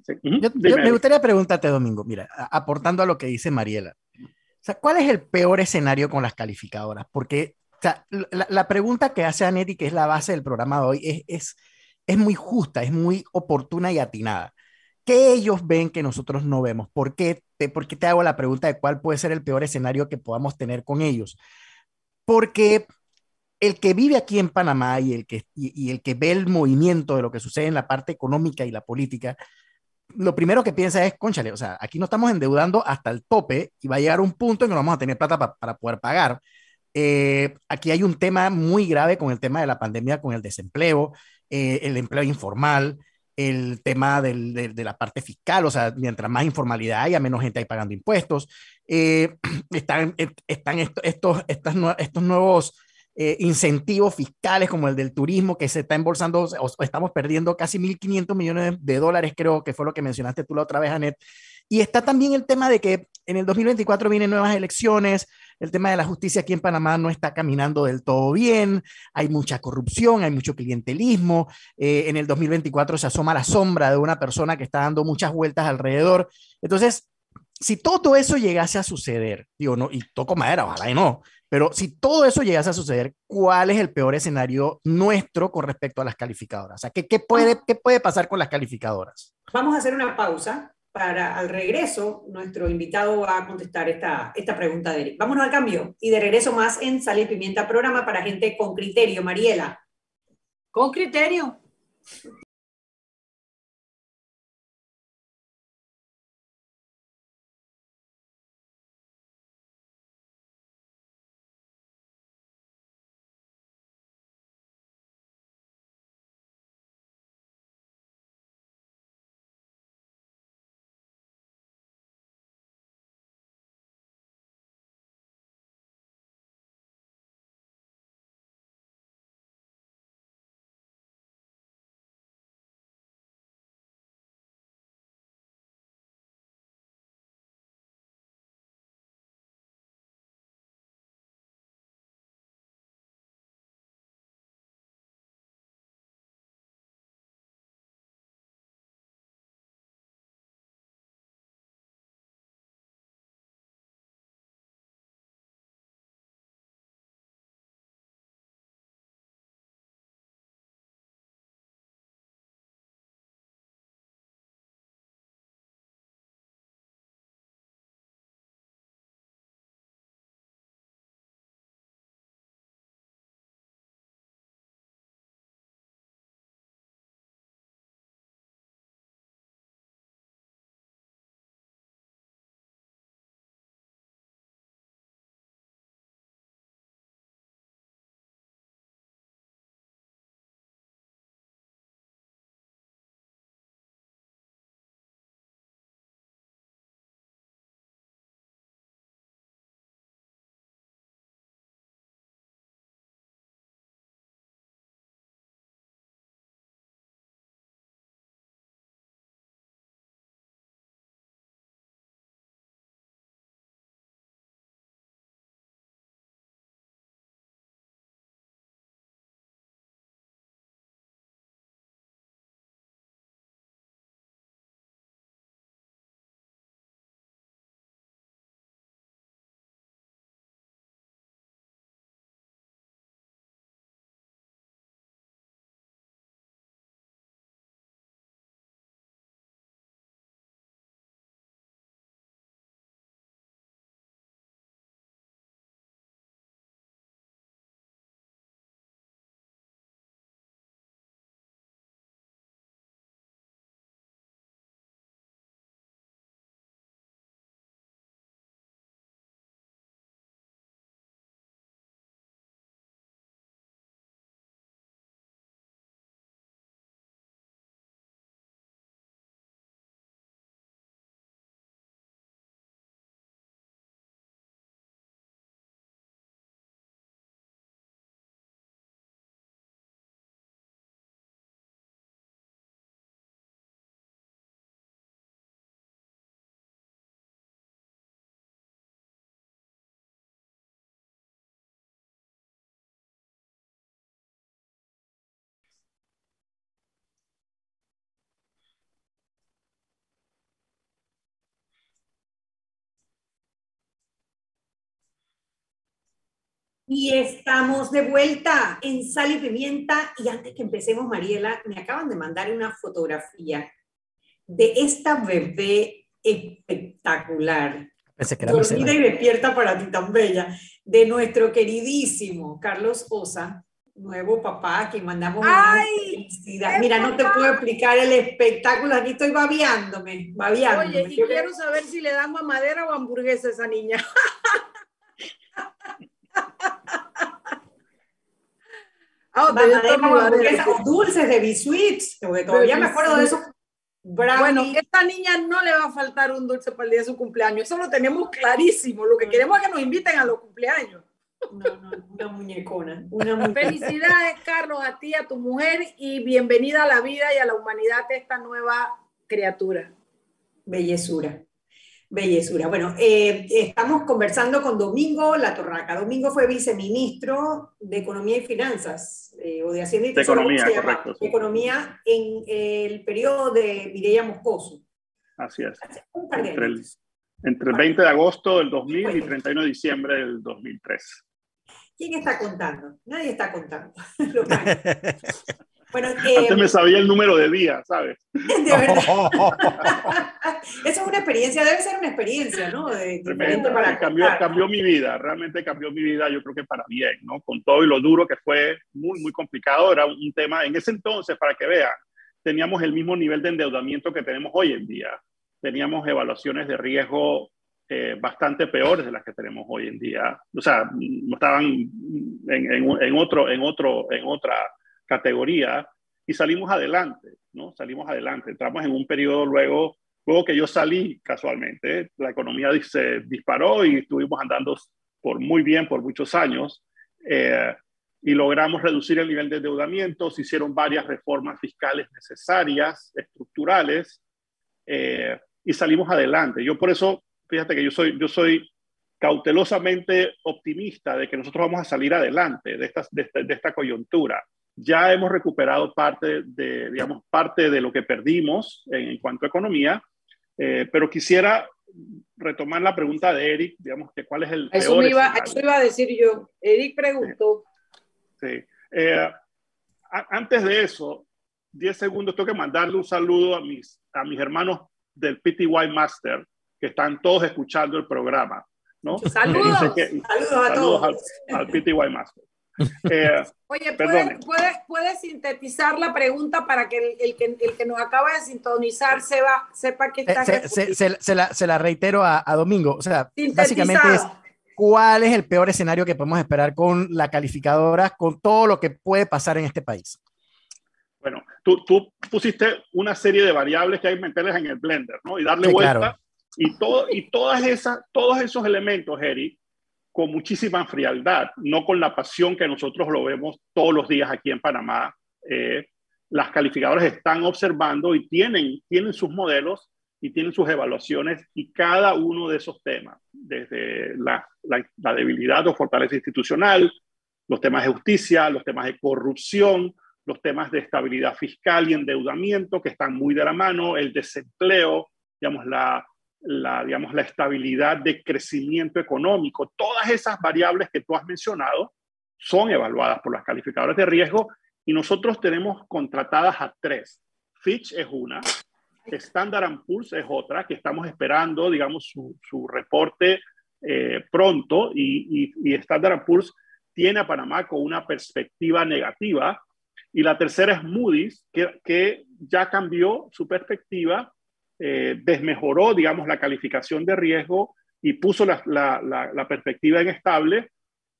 me gustaría preguntarte, Domingo, mira, aportando a lo que dice Mariela, o sea, ¿cuál es el peor escenario con las calificadoras? Porque o sea, la, la, pregunta que hace Anetti, que es la base del programa de hoy, es, es, es muy justa, es muy oportuna y atinada. ¿Qué ellos ven que nosotros no vemos? ¿Por qué, te, ¿Por qué te hago la pregunta de cuál puede ser el peor escenario que podamos tener con ellos? Porque el que vive aquí en Panamá y el que, y, el que ve el movimiento de lo que sucede en la parte económica y la política, lo primero que piensa es, conchale, o sea, aquí no estamos endeudando hasta el tope y va a llegar un punto en que no vamos a tener plata para poder pagar. Eh, aquí hay un tema muy grave con el tema de la pandemia, con el desempleo, eh, el empleo informal, el tema del, de, la parte fiscal, o sea, mientras más informalidad haya, menos gente hay pagando impuestos. Eh, [clears throat] están, están estos, estos, estos nuevos eh, incentivos fiscales como el del turismo que se está embolsando, estamos perdiendo casi 1.500 millones de dólares, creo que fue lo que mencionaste tú la otra vez, Anet. Y está también el tema de que en el 2024 vienen nuevas elecciones, el tema de la justicia aquí en Panamá no está caminando del todo bien, hay mucha corrupción, hay mucho clientelismo, eh, en el 2024 se asoma la sombra de una persona que está dando muchas vueltas alrededor. Entonces, si todo eso llegase a suceder, digo, no, y toco madera, ojalá y no, pero si todo eso llegase a suceder, ¿cuál es el peor escenario nuestro con respecto a las calificadoras? O sea, ¿qué, puede, qué puede pasar con las calificadoras? Vamos a hacer una pausa para al regreso nuestro invitado va a contestar esta, esta pregunta de Eric. Vámonos al cambio y de regreso más en Sal y Pimienta, programa para gente con criterio. Mariela. Con criterio. Y estamos de vuelta en Sal y Pimienta. Y antes que empecemos, Mariela, me acaban de mandar una fotografía de esta bebé espectacular. Pensé que era Dormida y despierta para ti tan bella. De nuestro queridísimo Carlos Osa, nuevo papá, que mandamos ¡Ay! felicidad. Mira, no te puedo explicar el espectáculo. Aquí estoy babeándome, babeándome. Oye, y quiero saber si le dan mamadera o hamburguesa a esa niña. [laughs] Ah, dulces de biscuits, porque todavía me acuerdo de esos Bueno, esta niña no le va a faltar un dulce para el día de su cumpleaños. Eso lo tenemos clarísimo. Lo que queremos es que nos inviten a los cumpleaños. No, no, una muñecona. Una Felicidades, Carlos, a ti, a tu mujer y bienvenida a la vida y a la humanidad de esta nueva criatura. Bellezura. Bellezura. Bueno, eh, estamos conversando con Domingo La Torraca. Domingo fue viceministro de Economía y Finanzas, eh, o de Hacienda y De Economía, correcto. De Economía en el periodo de Mireya Moscoso. Así es. Entre el, entre el 20 de agosto del 2000 y 31 de diciembre del 2003. ¿Quién está contando? Nadie está contando. [laughs] [laughs] Bueno, eh, Antes me sabía el número de días, ¿sabes? [laughs] de verdad. Eso es una experiencia, debe ser una experiencia, ¿no? De, Tremendo. para cambió, cambió mi vida, realmente cambió mi vida, yo creo que para bien, ¿no? Con todo y lo duro que fue, muy, muy complicado, era un, tema, en ese entonces, para que vean, teníamos el mismo nivel de endeudamiento que tenemos hoy en día. Teníamos evaluaciones de riesgo eh, bastante peores de las que tenemos hoy en día. O sea, no estaban en, en- en otro, en, otro, en otra categoría y salimos adelante, ¿no? Salimos adelante. Entramos en un periodo luego, luego que yo salí casualmente, la economía se disparó y estuvimos andando por muy bien por muchos años eh, y logramos reducir el nivel de endeudamiento, se hicieron varias reformas fiscales necesarias, estructurales, eh, y salimos adelante. Yo por eso, fíjate que yo soy, yo soy cautelosamente optimista de que nosotros vamos a salir adelante de de esta, de esta coyuntura. Ya hemos recuperado parte de, digamos, parte de lo que perdimos en, en cuanto a economía, eh, pero quisiera retomar la pregunta de Eric, digamos, que cuál es el Eso, peor me iba, eso iba a decir yo. Eric preguntó. Sí. Eh, a- antes de eso, 10 segundos, tengo que mandarle un saludo a mis, a mis hermanos del PTY Master, que están todos escuchando el programa. ¿no? Saludos. Que- Saludos a saludos todos. al, al PTY Master. Eh, Oye. ¿puedes, puedes, puedes sintetizar la pregunta para que el, el que el que nos acaba de sintonizar sepa, sepa que está Se, se- se- se la, se la reitero a, a Domingo. O sea, básicamente es cuál es el peor escenario que podemos esperar con la calificadora, con todo lo que puede pasar en este país. Bueno, tú, tú pusiste una serie de variables que hay que meterles en el blender, ¿no? Y darle Sí, vuelta. claro. Y, todo, y todas esas, todos esos elementos, Eric, con muchísima frialdad, no con la pasión que nosotros lo vemos todos los días aquí en Panamá. eh, las calificadoras están observando y tienen, tienen sus modelos y tienen sus evaluaciones y cada uno de esos temas, desde la, la- la debilidad o fortaleza institucional, los temas de justicia, los temas de corrupción, los temas de estabilidad fiscal y endeudamiento que están muy de la mano, el desempleo, digamos, la, la, digamos, la estabilidad de crecimiento económico, todas esas variables que tú has mencionado son evaluadas por las calificadoras de riesgo y nosotros tenemos contratadas a tres. Fitch es una, Standard Poor's es otra, que estamos esperando, digamos, su, su reporte eh, pronto y, y, y Standard Poor's tiene a Panamá con una perspectiva negativa. Y la tercera es Moody's, que, que ya cambió su perspectiva, eh, desmejoró, digamos, la calificación de riesgo y puso la, perspectiva en estable.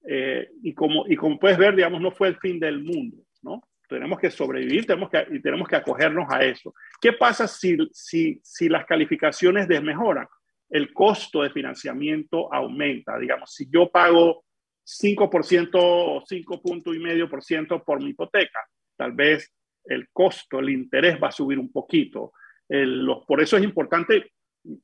Eh, y, como, y como puedes ver, digamos, no fue el fin del mundo, ¿no? Tenemos que sobrevivir tenemos que, y tenemos que acogernos a eso. ¿Qué pasa si, si, si las calificaciones desmejoran? El costo de financiamiento aumenta. Digamos, si yo pago 5% o 5.5% por mi hipoteca, tal vez el costo, el interés va a subir un poquito. El, los, por eso es importante,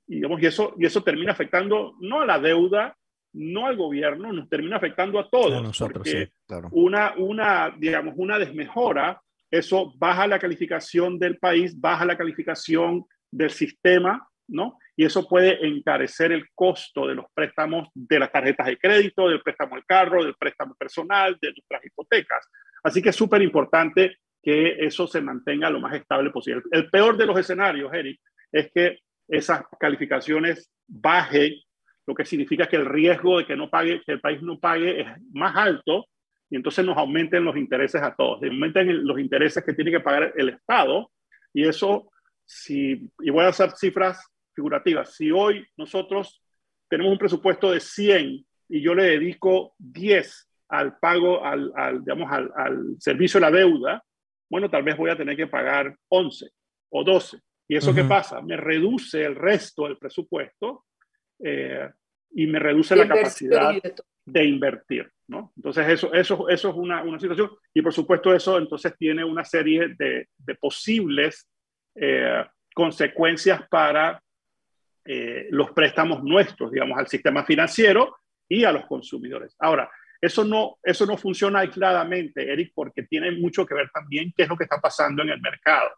digamos, y eso, y eso termina afectando no a la deuda, no al gobierno, nos termina afectando a todos. A nosotros, porque sí, claro. una, una, digamos, una desmejora, eso baja la calificación del país, baja la calificación del sistema ¿no? Y eso puede encarecer el costo de los préstamos de las tarjetas de crédito, del préstamo del carro, del préstamo personal, de nuestras hipotecas. Así que es súper importante que eso se mantenga lo más estable posible. El peor de los escenarios, Eric, es que esas calificaciones bajen, lo que significa que el riesgo de que no pague, que el país no pague es más alto y entonces nos aumenten los intereses a todos, aumenten los intereses que tiene que pagar el Estado y eso, si, y voy a hacer cifras figurativas, si hoy nosotros tenemos un presupuesto de 100 y yo le dedico 10 al pago, al, digamos, al, al servicio de la deuda, bueno, tal vez voy a tener que pagar 11 o 12. ¿Y eso qué pasa? Me reduce el resto del presupuesto eh, y me reduce la capacidad de invertir. ¿no? Entonces, eso, eso, eso es una, una, situación. Y por supuesto, eso entonces tiene una serie de, de posibles eh, consecuencias para eh, los préstamos nuestros, digamos, al sistema financiero y a los consumidores. Ahora, eso no, eso no funciona aisladamente, Eric, porque tiene mucho que ver también qué es lo que está pasando en el mercado.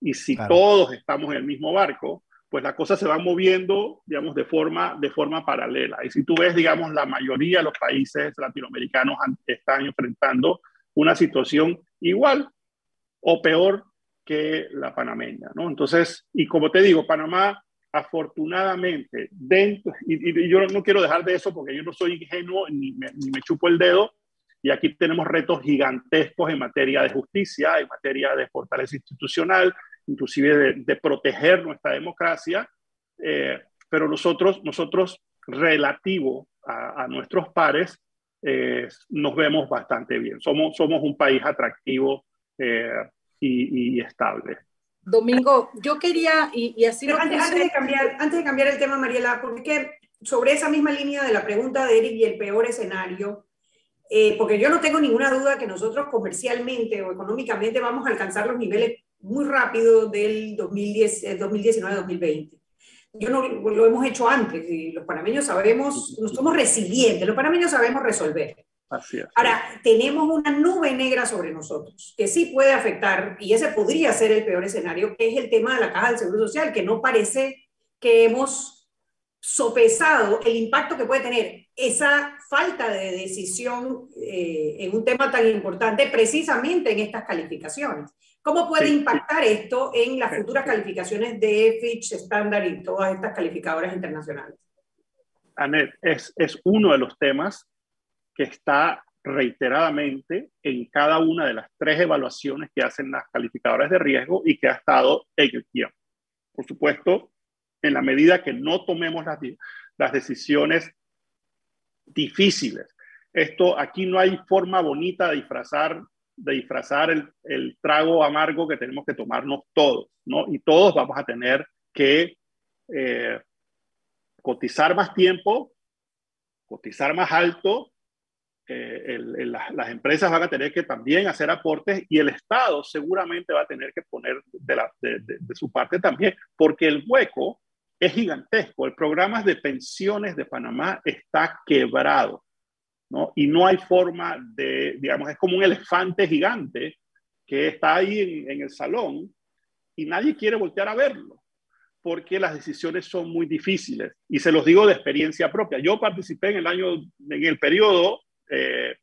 Y si todos estamos en el mismo barco, pues la cosa se va moviendo, digamos, de forma, de forma paralela. Y si tú ves, digamos, la mayoría de los países latinoamericanos están enfrentando una situación igual o peor que la panameña, ¿no? Entonces, y como te digo, Panamá afortunadamente, dentro, y, yo no quiero dejar de eso porque yo no soy ingenuo ni me, ni me, chupo el dedo, y aquí tenemos retos gigantescos en materia de justicia, en materia de fortaleza institucional, inclusive de, proteger nuestra democracia, eh, pero nosotros, nosotros relativo a, nuestros pares, eh, nos vemos bastante bien. Somos, somos un país atractivo eh, y, y estable. Domingo, yo quería, y, así antes, de cambiar, antes de cambiar el tema, Mariela, porque sobre esa misma línea de la pregunta de Eric y el peor escenario, eh, porque yo no tengo ninguna duda que nosotros comercialmente o económicamente vamos a alcanzar los niveles muy rápido del 2019-2020. Eh, yo no lo hemos hecho antes y los panameños sabemos, somos resilientes, los panameños sabemos resolver. Ahora, tenemos una nube negra sobre nosotros que sí puede afectar, y ese podría ser el peor escenario, que es el tema de la caja del Seguro Social, que no parece que hemos sopesado el impacto que puede tener esa falta de decisión eh, en un tema tan importante precisamente en estas calificaciones. ¿Cómo puede impactar esto en las futuras calificaciones de Fitch, Standard y todas estas calificadoras internacionales? Anet, es, es uno de los temas que está reiteradamente en cada una de las tres evaluaciones que hacen las calificadoras de riesgo y que ha estado en el tiempo. Por supuesto, en la medida que no tomemos las, las decisiones difíciles. Esto aquí no hay forma bonita de disfrazar, de disfrazar el, el, trago amargo que tenemos que tomarnos todos, ¿no? Y todos vamos a tener que eh, cotizar más tiempo, cotizar más alto eh, las empresas van a tener que también hacer aportes y el Estado seguramente va a tener que poner de, su parte también, porque el hueco es gigantesco. El programa de pensiones de Panamá está quebrado, ¿no? Y no hay forma de, digamos, es como un elefante gigante que está ahí en, en el salón y nadie quiere voltear a verlo porque las decisiones son muy difíciles. Y se los digo de experiencia propia. Yo participé en el año, en el periodo eh,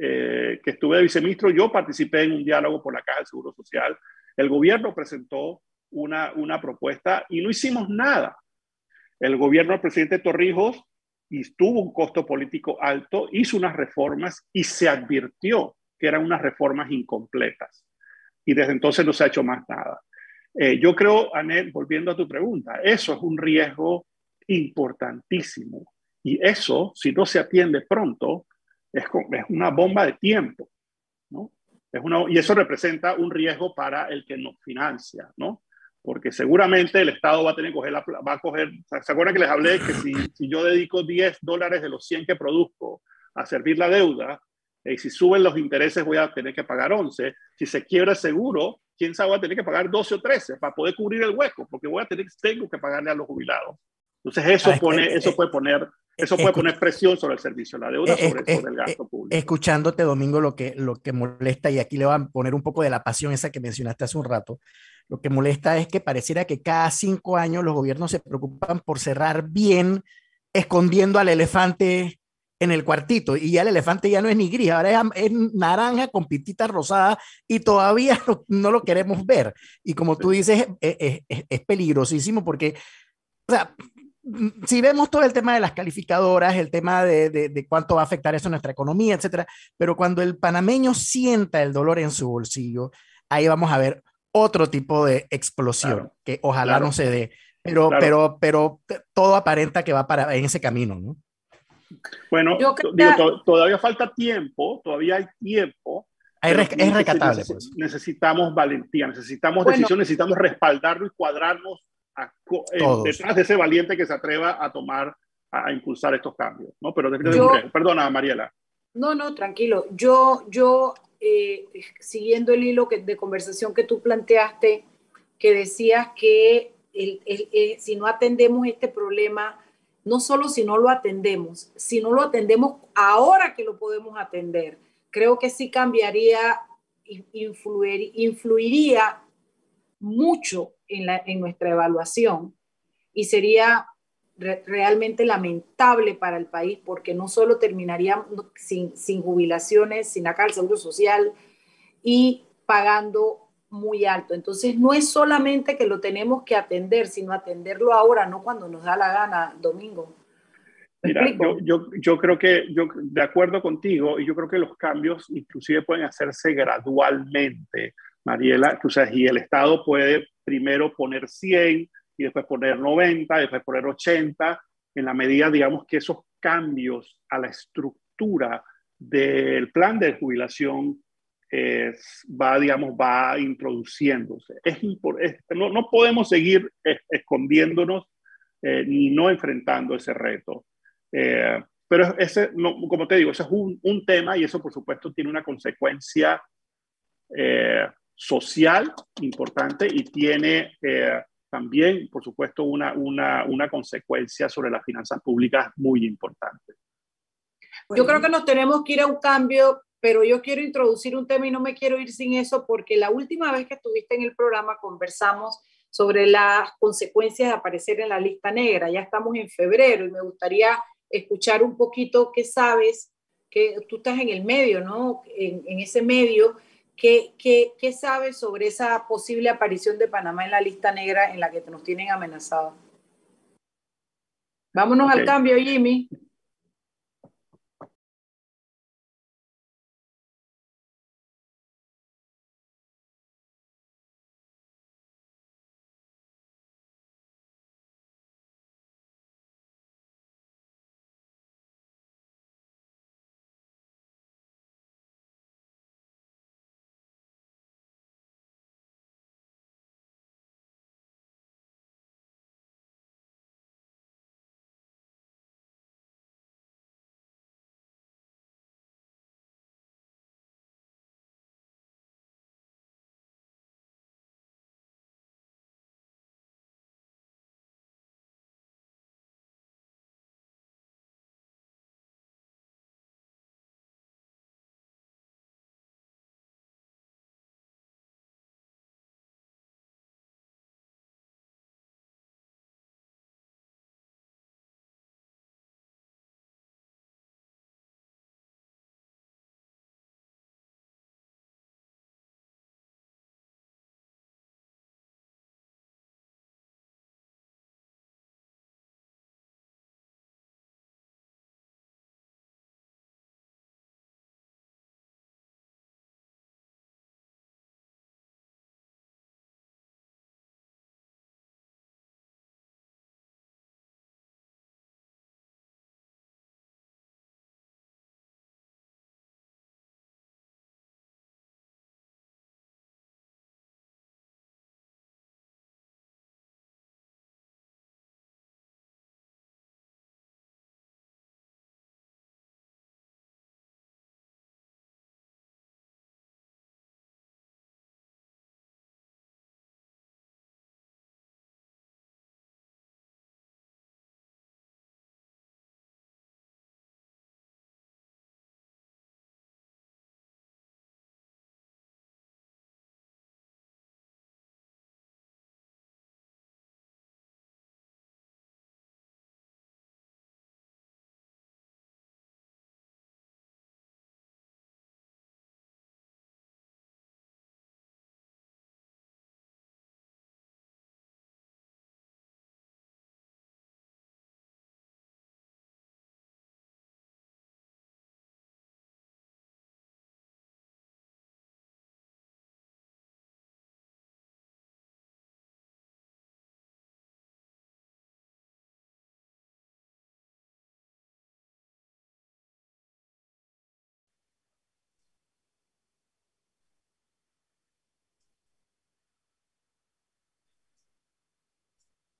eh, que estuve de viceministro, yo participé en un diálogo por la Caja del Seguro Social. El gobierno presentó una, una propuesta y no hicimos nada. El gobierno del presidente Torrijos y tuvo un costo político alto, hizo unas reformas y se advirtió que eran unas reformas incompletas. Y desde entonces no se ha hecho más nada. Eh, yo creo, Anel, volviendo a tu pregunta, eso es un riesgo importantísimo. Y eso, si no se atiende pronto, es, es una bomba de tiempo, ¿no? Es una, y eso representa un riesgo para el que nos financia, ¿no? Porque seguramente el Estado va a tener que coger, la, va a coger, ¿se acuerdan que les hablé que si, si yo dedico 10 dólares de los 100 que produzco a servir la deuda, y si suben los intereses voy a tener que pagar 11, si se quiebra el seguro, quién sabe, va a tener que pagar 12 o 13 para poder cubrir el hueco, porque voy a tener, tengo que pagarle a los jubilados. Entonces eso, ah, pone, eso puede poner eso puede poner presión sobre el servicio, la deuda sobre, sobre, el gasto público. Escuchándote, Domingo, lo que, lo que molesta, y aquí le van a poner un poco de la pasión esa que mencionaste hace un rato, lo que molesta es que pareciera que cada cinco años los gobiernos se preocupan por cerrar bien, escondiendo al elefante en el cuartito y ya el elefante ya no es ni gris, ahora es, naranja con pititas rosadas y todavía [laughs] no, lo queremos ver. Y como tú dices, es, es, peligrosísimo porque, o sea, si vemos todo el tema de las calificadoras, el tema de, de, cuánto va a afectar eso a nuestra economía, etcétera, pero cuando el panameño sienta el dolor en su bolsillo, ahí vamos a ver otro tipo de explosión que ojalá no se dé, pero, pero, pero todo aparenta que va para en ese camino, ¿no? Bueno, todavía falta tiempo, todavía hay tiempo. es recatable. Pues. Necesitamos valentía, necesitamos decisión, necesitamos respaldarlo y cuadrarnos detrás de ese valiente que se atreva a tomar, a, impulsar estos cambios. ¿no? Pero perdona, Mariela. No, no, tranquilo. Yo, yo eh, siguiendo el hilo de conversación que tú planteaste, que decías que eh, si no atendemos este problema, no solo si no lo atendemos, si no lo atendemos ahora que lo podemos atender, creo que sí cambiaría, influir, influiría mucho en, la, en nuestra evaluación y sería realmente lamentable para el país porque no solo terminaríamos sin, sin jubilaciones, sin acá el seguro social y pagando muy alto. Entonces, no es solamente que lo tenemos que atender, sino atenderlo ahora, no cuando nos da la gana, Domingo. Mira, yo, yo, creo que, yo de acuerdo contigo, y yo creo que los cambios inclusive pueden hacerse gradualmente, Mariela, o sea, y el Estado puede primero poner 100 y después poner 90, después poner 80, en la medida, digamos, que esos cambios a la estructura del plan de jubilación va, digamos, va introduciéndose. Es, no, no, podemos seguir escondiéndonos eh, ni no enfrentando ese reto. Eh, pero ese, como te digo, ese es un, un, tema y eso, por supuesto, tiene una consecuencia eh, social importante y tiene también, por supuesto, una, una, una consecuencia sobre las finanzas públicas muy importante. Yo creo que nos tenemos que ir a un cambio pero yo quiero introducir un tema y no me quiero ir sin eso porque la última vez que estuviste en el programa conversamos sobre las consecuencias de aparecer en la lista negra. Ya estamos en febrero y me gustaría escuchar un poquito qué sabes, que tú estás en el medio, ¿no? En, ese medio, ¿qué, qué, qué sabes sobre esa posible aparición de Panamá en la lista negra en la que nos tienen amenazados? Vámonos al cambio, Jimmy.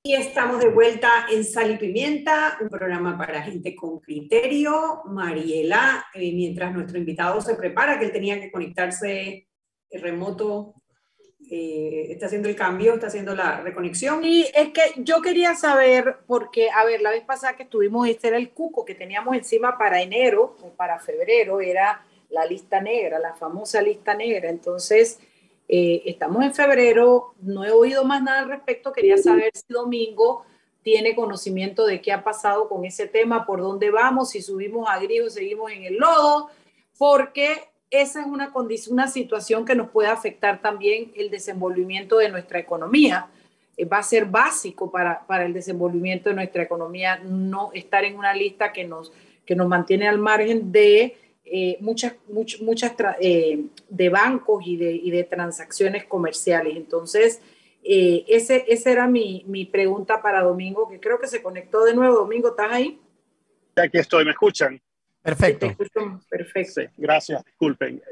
Y estamos de vuelta en Sal y Pimienta, un programa para gente con criterio. Mariela, eh, mientras nuestro invitado se prepara, que él tenía que conectarse remoto, eh, está haciendo el cambio, está haciendo la reconexión. Y es que yo quería saber, porque, a ver, la vez pasada que estuvimos, este era el cuco que teníamos encima para enero o para febrero, era la lista negra, la famosa lista negra. Entonces, eh, estamos en febrero, no he oído más nada al respecto, quería saber si Domingo tiene conocimiento de qué ha pasado con ese tema, por dónde vamos, si subimos a Griego, seguimos en el lodo, porque esa es una una situación que nos puede afectar también el desenvolvimiento de nuestra economía. Eh, va a ser básico para, para, el desenvolvimiento de nuestra economía no estar en una lista que nos, que nos mantiene al margen de eh, muchas, muchas eh, de bancos y de, y de, transacciones comerciales. Entonces, eh, ese, esa era mi, mi, pregunta para Domingo, que creo que se conectó de nuevo. Domingo, ¿estás ahí? Aquí estoy, ¿me escuchan? Perfecto. perfecto. gracias, disculpen.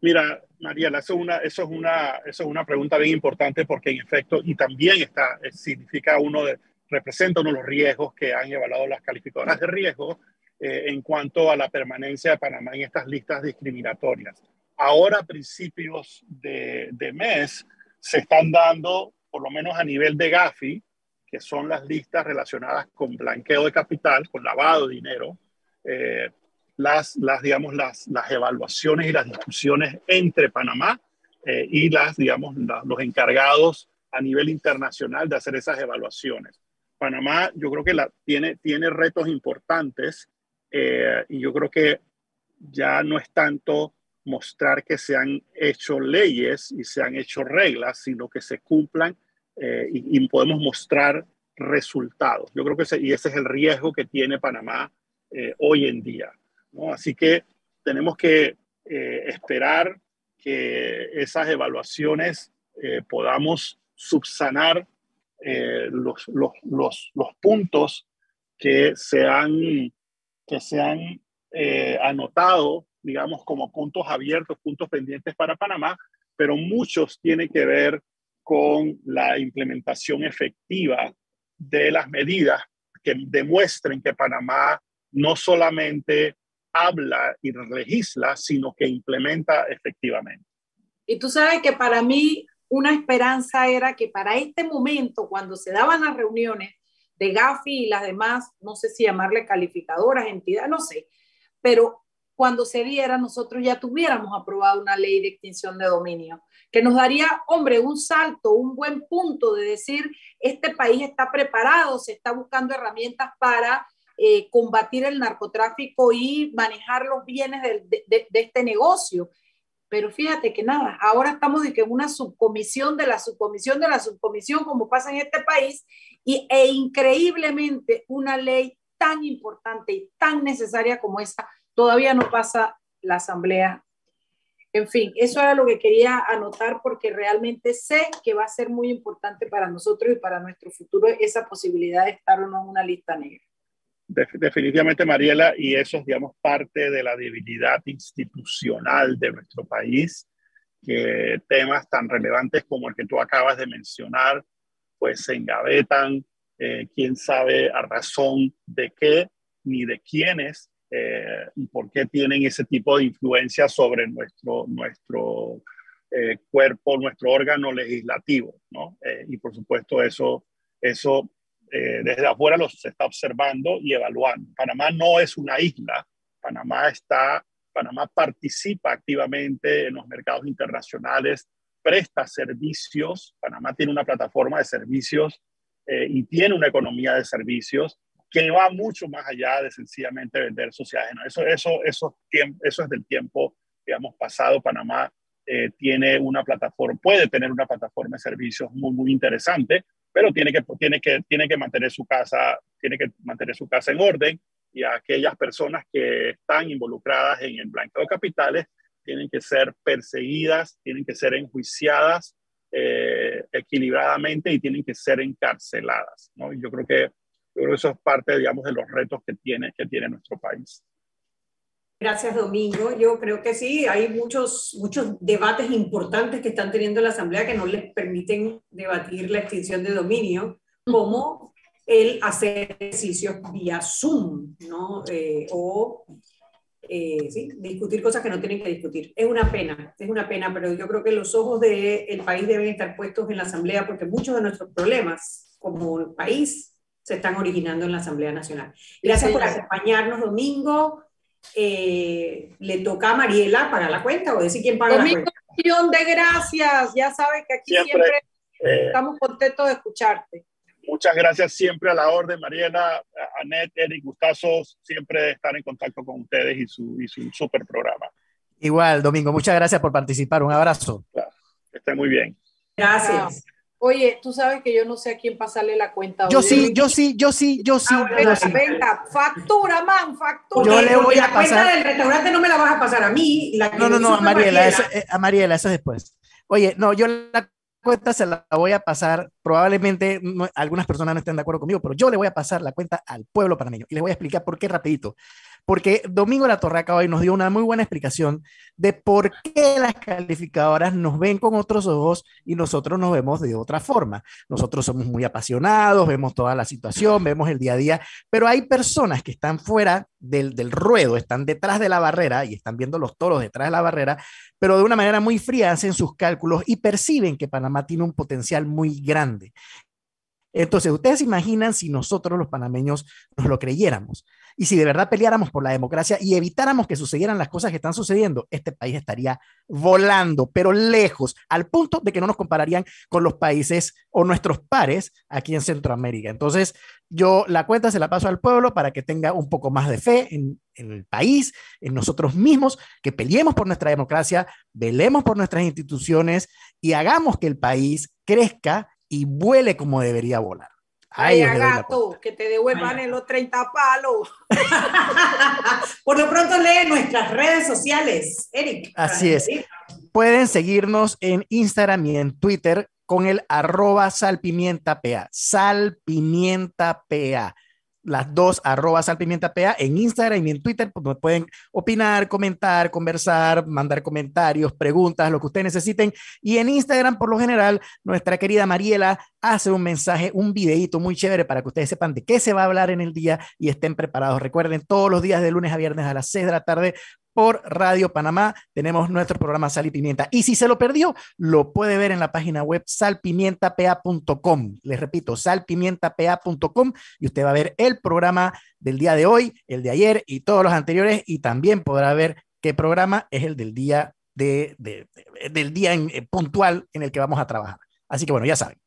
mira, Mariela, eso es, una, eso, es una, eso es una pregunta bien importante porque en efecto, y también está, significa uno de, representa uno de los riesgos que han evaluado las calificadoras de riesgo eh, en cuanto a la permanencia de Panamá en estas listas discriminatorias. Ahora, a principios de, mes, se están dando, por lo menos a nivel de Gafi, que son las listas relacionadas con blanqueo de capital, con lavado de dinero, eh, las, las, digamos, las, las evaluaciones y las discusiones entre Panamá eh, y las, digamos, los encargados a nivel internacional de hacer esas evaluaciones. Panamá, yo creo que la, tiene, tiene retos importantes eh, y yo creo que ya no es tanto mostrar que se han hecho leyes y se han hecho reglas, sino que se cumplan eh, y, podemos mostrar resultados. Yo creo que ese, y ese es el riesgo que tiene Panamá eh, hoy en día. ¿no? Así que tenemos que esperar que esas evaluaciones podamos subsanar los, los, los, los puntos que se han que se han eh, anotado, digamos, como puntos abiertos, puntos pendientes para Panamá, pero muchos tienen que ver con la implementación efectiva de las medidas que demuestren que Panamá no solamente habla y legisla, sino que implementa efectivamente. Y tú sabes que para mí una esperanza era que para este momento, cuando se daban las reuniones, de Gafi y las demás, no sé si llamarle calificadoras, entidades, no sé, pero cuando se diera nosotros ya tuviéramos aprobado una ley de extinción de dominio, que nos daría, hombre, un salto, un buen punto de decir, este país está preparado, se está buscando herramientas para eh, combatir el narcotráfico y manejar los bienes de, de, este negocio. Pero fíjate que nada, ahora estamos de que una subcomisión de la subcomisión de la subcomisión, como pasa en este país, y, e increíblemente una ley tan importante y tan necesaria como esta todavía no pasa la asamblea. En fin, eso era lo que quería anotar porque realmente sé que va a ser muy importante para nosotros y para nuestro futuro esa posibilidad de estar o no en una lista negra. Definitivamente, Mariela, y eso es, digamos, parte de la debilidad institucional de nuestro país, que temas tan relevantes como el que tú acabas de mencionar, pues se engavetan, eh, quién sabe a razón de qué ni de quiénes eh, y por qué tienen ese tipo de influencia sobre nuestro, nuestro eh, cuerpo, nuestro órgano legislativo, ¿no? y por supuesto eso, eso desde afuera lo se está observando y evaluando. Panamá no es una isla, Panamá está, Panamá participa activamente en los mercados internacionales presta servicios, Panamá tiene una plataforma de servicios eh, y tiene una economía de servicios que va mucho más allá de sencillamente vender sociedades. Eso, eso, eso, eso es del tiempo, digamos, pasado. Panamá eh, tiene una plataforma, puede tener una plataforma de servicios muy, muy interesante, pero tiene que, tiene que, tiene que mantener su casa, tiene que mantener su casa en orden y a aquellas personas que están involucradas en el blanqueo de capitales tienen que ser perseguidas, tienen que ser enjuiciadas eh, equilibradamente y tienen que ser encarceladas. ¿no? Y yo creo, que, eso es parte, digamos, de los retos que tiene, que tiene nuestro país. Gracias, Domingo. Yo creo que sí, hay muchos, muchos debates importantes que están teniendo la Asamblea que no les permiten debatir la extinción de dominio, como el hacer ejercicios vía Zoom, ¿no? Eh, o eh, ¿sí? discutir cosas que no tienen que discutir. Es una pena, es una pena, pero yo creo que los ojos del país deben estar puestos en la Asamblea porque muchos de nuestros problemas como país se están originando en la Asamblea Nacional. Gracias por acompañarnos, Domingo. Eh, le toca a Mariela pagar la cuenta o decir quién paga la cuenta. millón de gracias. Ya sabes que aquí siempre, eh, estamos contentos de escucharte. Muchas gracias siempre a la orden, Mariela, Anet, Eric, Gustazo, siempre estar en contacto con ustedes y su, y su super programa. Igual, Domingo, muchas gracias por participar. Un abrazo. Claro, que esté muy bien. Gracias. Oye, tú sabes que yo no sé a quién pasarle la cuenta. Yo sí, yo sí, yo sí, yo sí. venga, venga, factura, man, factura. Yo le voy a pasar. La cuenta del restaurante no me la vas a pasar a mí. La no, no, no, a Mariela, eso, eh, a Mariela, eso es después. Oye, no, yo la cuenta se la voy a pasar, probablemente algunas personas no estén de acuerdo conmigo, pero yo le voy a pasar la cuenta al pueblo panameño y les voy a explicar por qué rapidito. Porque Domingo La Torraca hoy nos dio una muy buena explicación de por qué las calificadoras nos ven con otros ojos y nosotros nos vemos de otra forma. Nosotros somos muy apasionados, vemos toda la situación, vemos el día a día, pero hay personas que están fuera del, del ruedo, están detrás de la barrera y están viendo los toros detrás de la barrera, pero de una manera muy fría hacen sus cálculos y perciben que Panamá tiene un potencial muy grande. Entonces, ustedes imaginan si nosotros los panameños nos lo creyéramos y si de verdad peleáramos por la democracia y evitáramos que sucedieran las cosas que están sucediendo, este país estaría volando, pero lejos, al punto de que no nos compararían con los países o nuestros pares aquí en Centroamérica. Entonces, yo la cuenta se la paso al pueblo para que tenga un poco más de fe en, en el país, en nosotros mismos, que peleemos por nuestra democracia, velemos por nuestras instituciones y hagamos que el país crezca y vuele como debería volar. Ay, gato, que te devuelvan en los 30 palos. [laughs] Por lo pronto lee nuestras redes sociales, Eric. Así es. Pueden seguirnos en Instagram y en Twitter con el arroba salpimientapa. Salpimientapa las dos arrobas al pimienta PA en Instagram y en Twitter, pues, donde pueden opinar, comentar, conversar, mandar comentarios, preguntas, lo que ustedes necesiten. Y en Instagram, por lo general, nuestra querida Mariela hace un mensaje, un videito muy chévere para que ustedes sepan de qué se va a hablar en el día y estén preparados. Recuerden, todos los días de lunes a viernes a las 6 de la tarde por Radio Panamá. Tenemos nuestro programa Sal y Pimienta. Y si se lo perdió, lo puede ver en la página web salpimientapa.com. Les repito, salpimientapa.com y usted va a ver el programa del día de hoy, el de ayer y todos los anteriores y también podrá ver qué programa es el del día, de, del día eh, puntual en el que vamos a trabajar. Así que bueno, ya saben.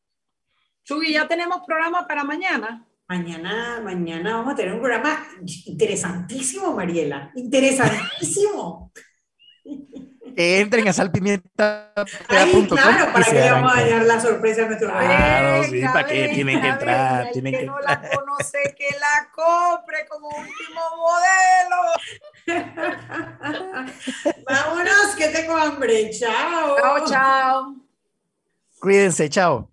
Ya tenemos programa para mañana. Mañana, mañana vamos a tener un programa interesantísimo, Mariela. Interesantísimo. entren a salpimienta. Ay, claro, para que le vamos a dar la sorpresa a nuestro Claro, sí, para que tienen que entrar. El tienen que, no la conoce, que la compre como último modelo. [laughs] Vámonos, que tengo hambre. Chao. Chao, chao. Cuídense, chao.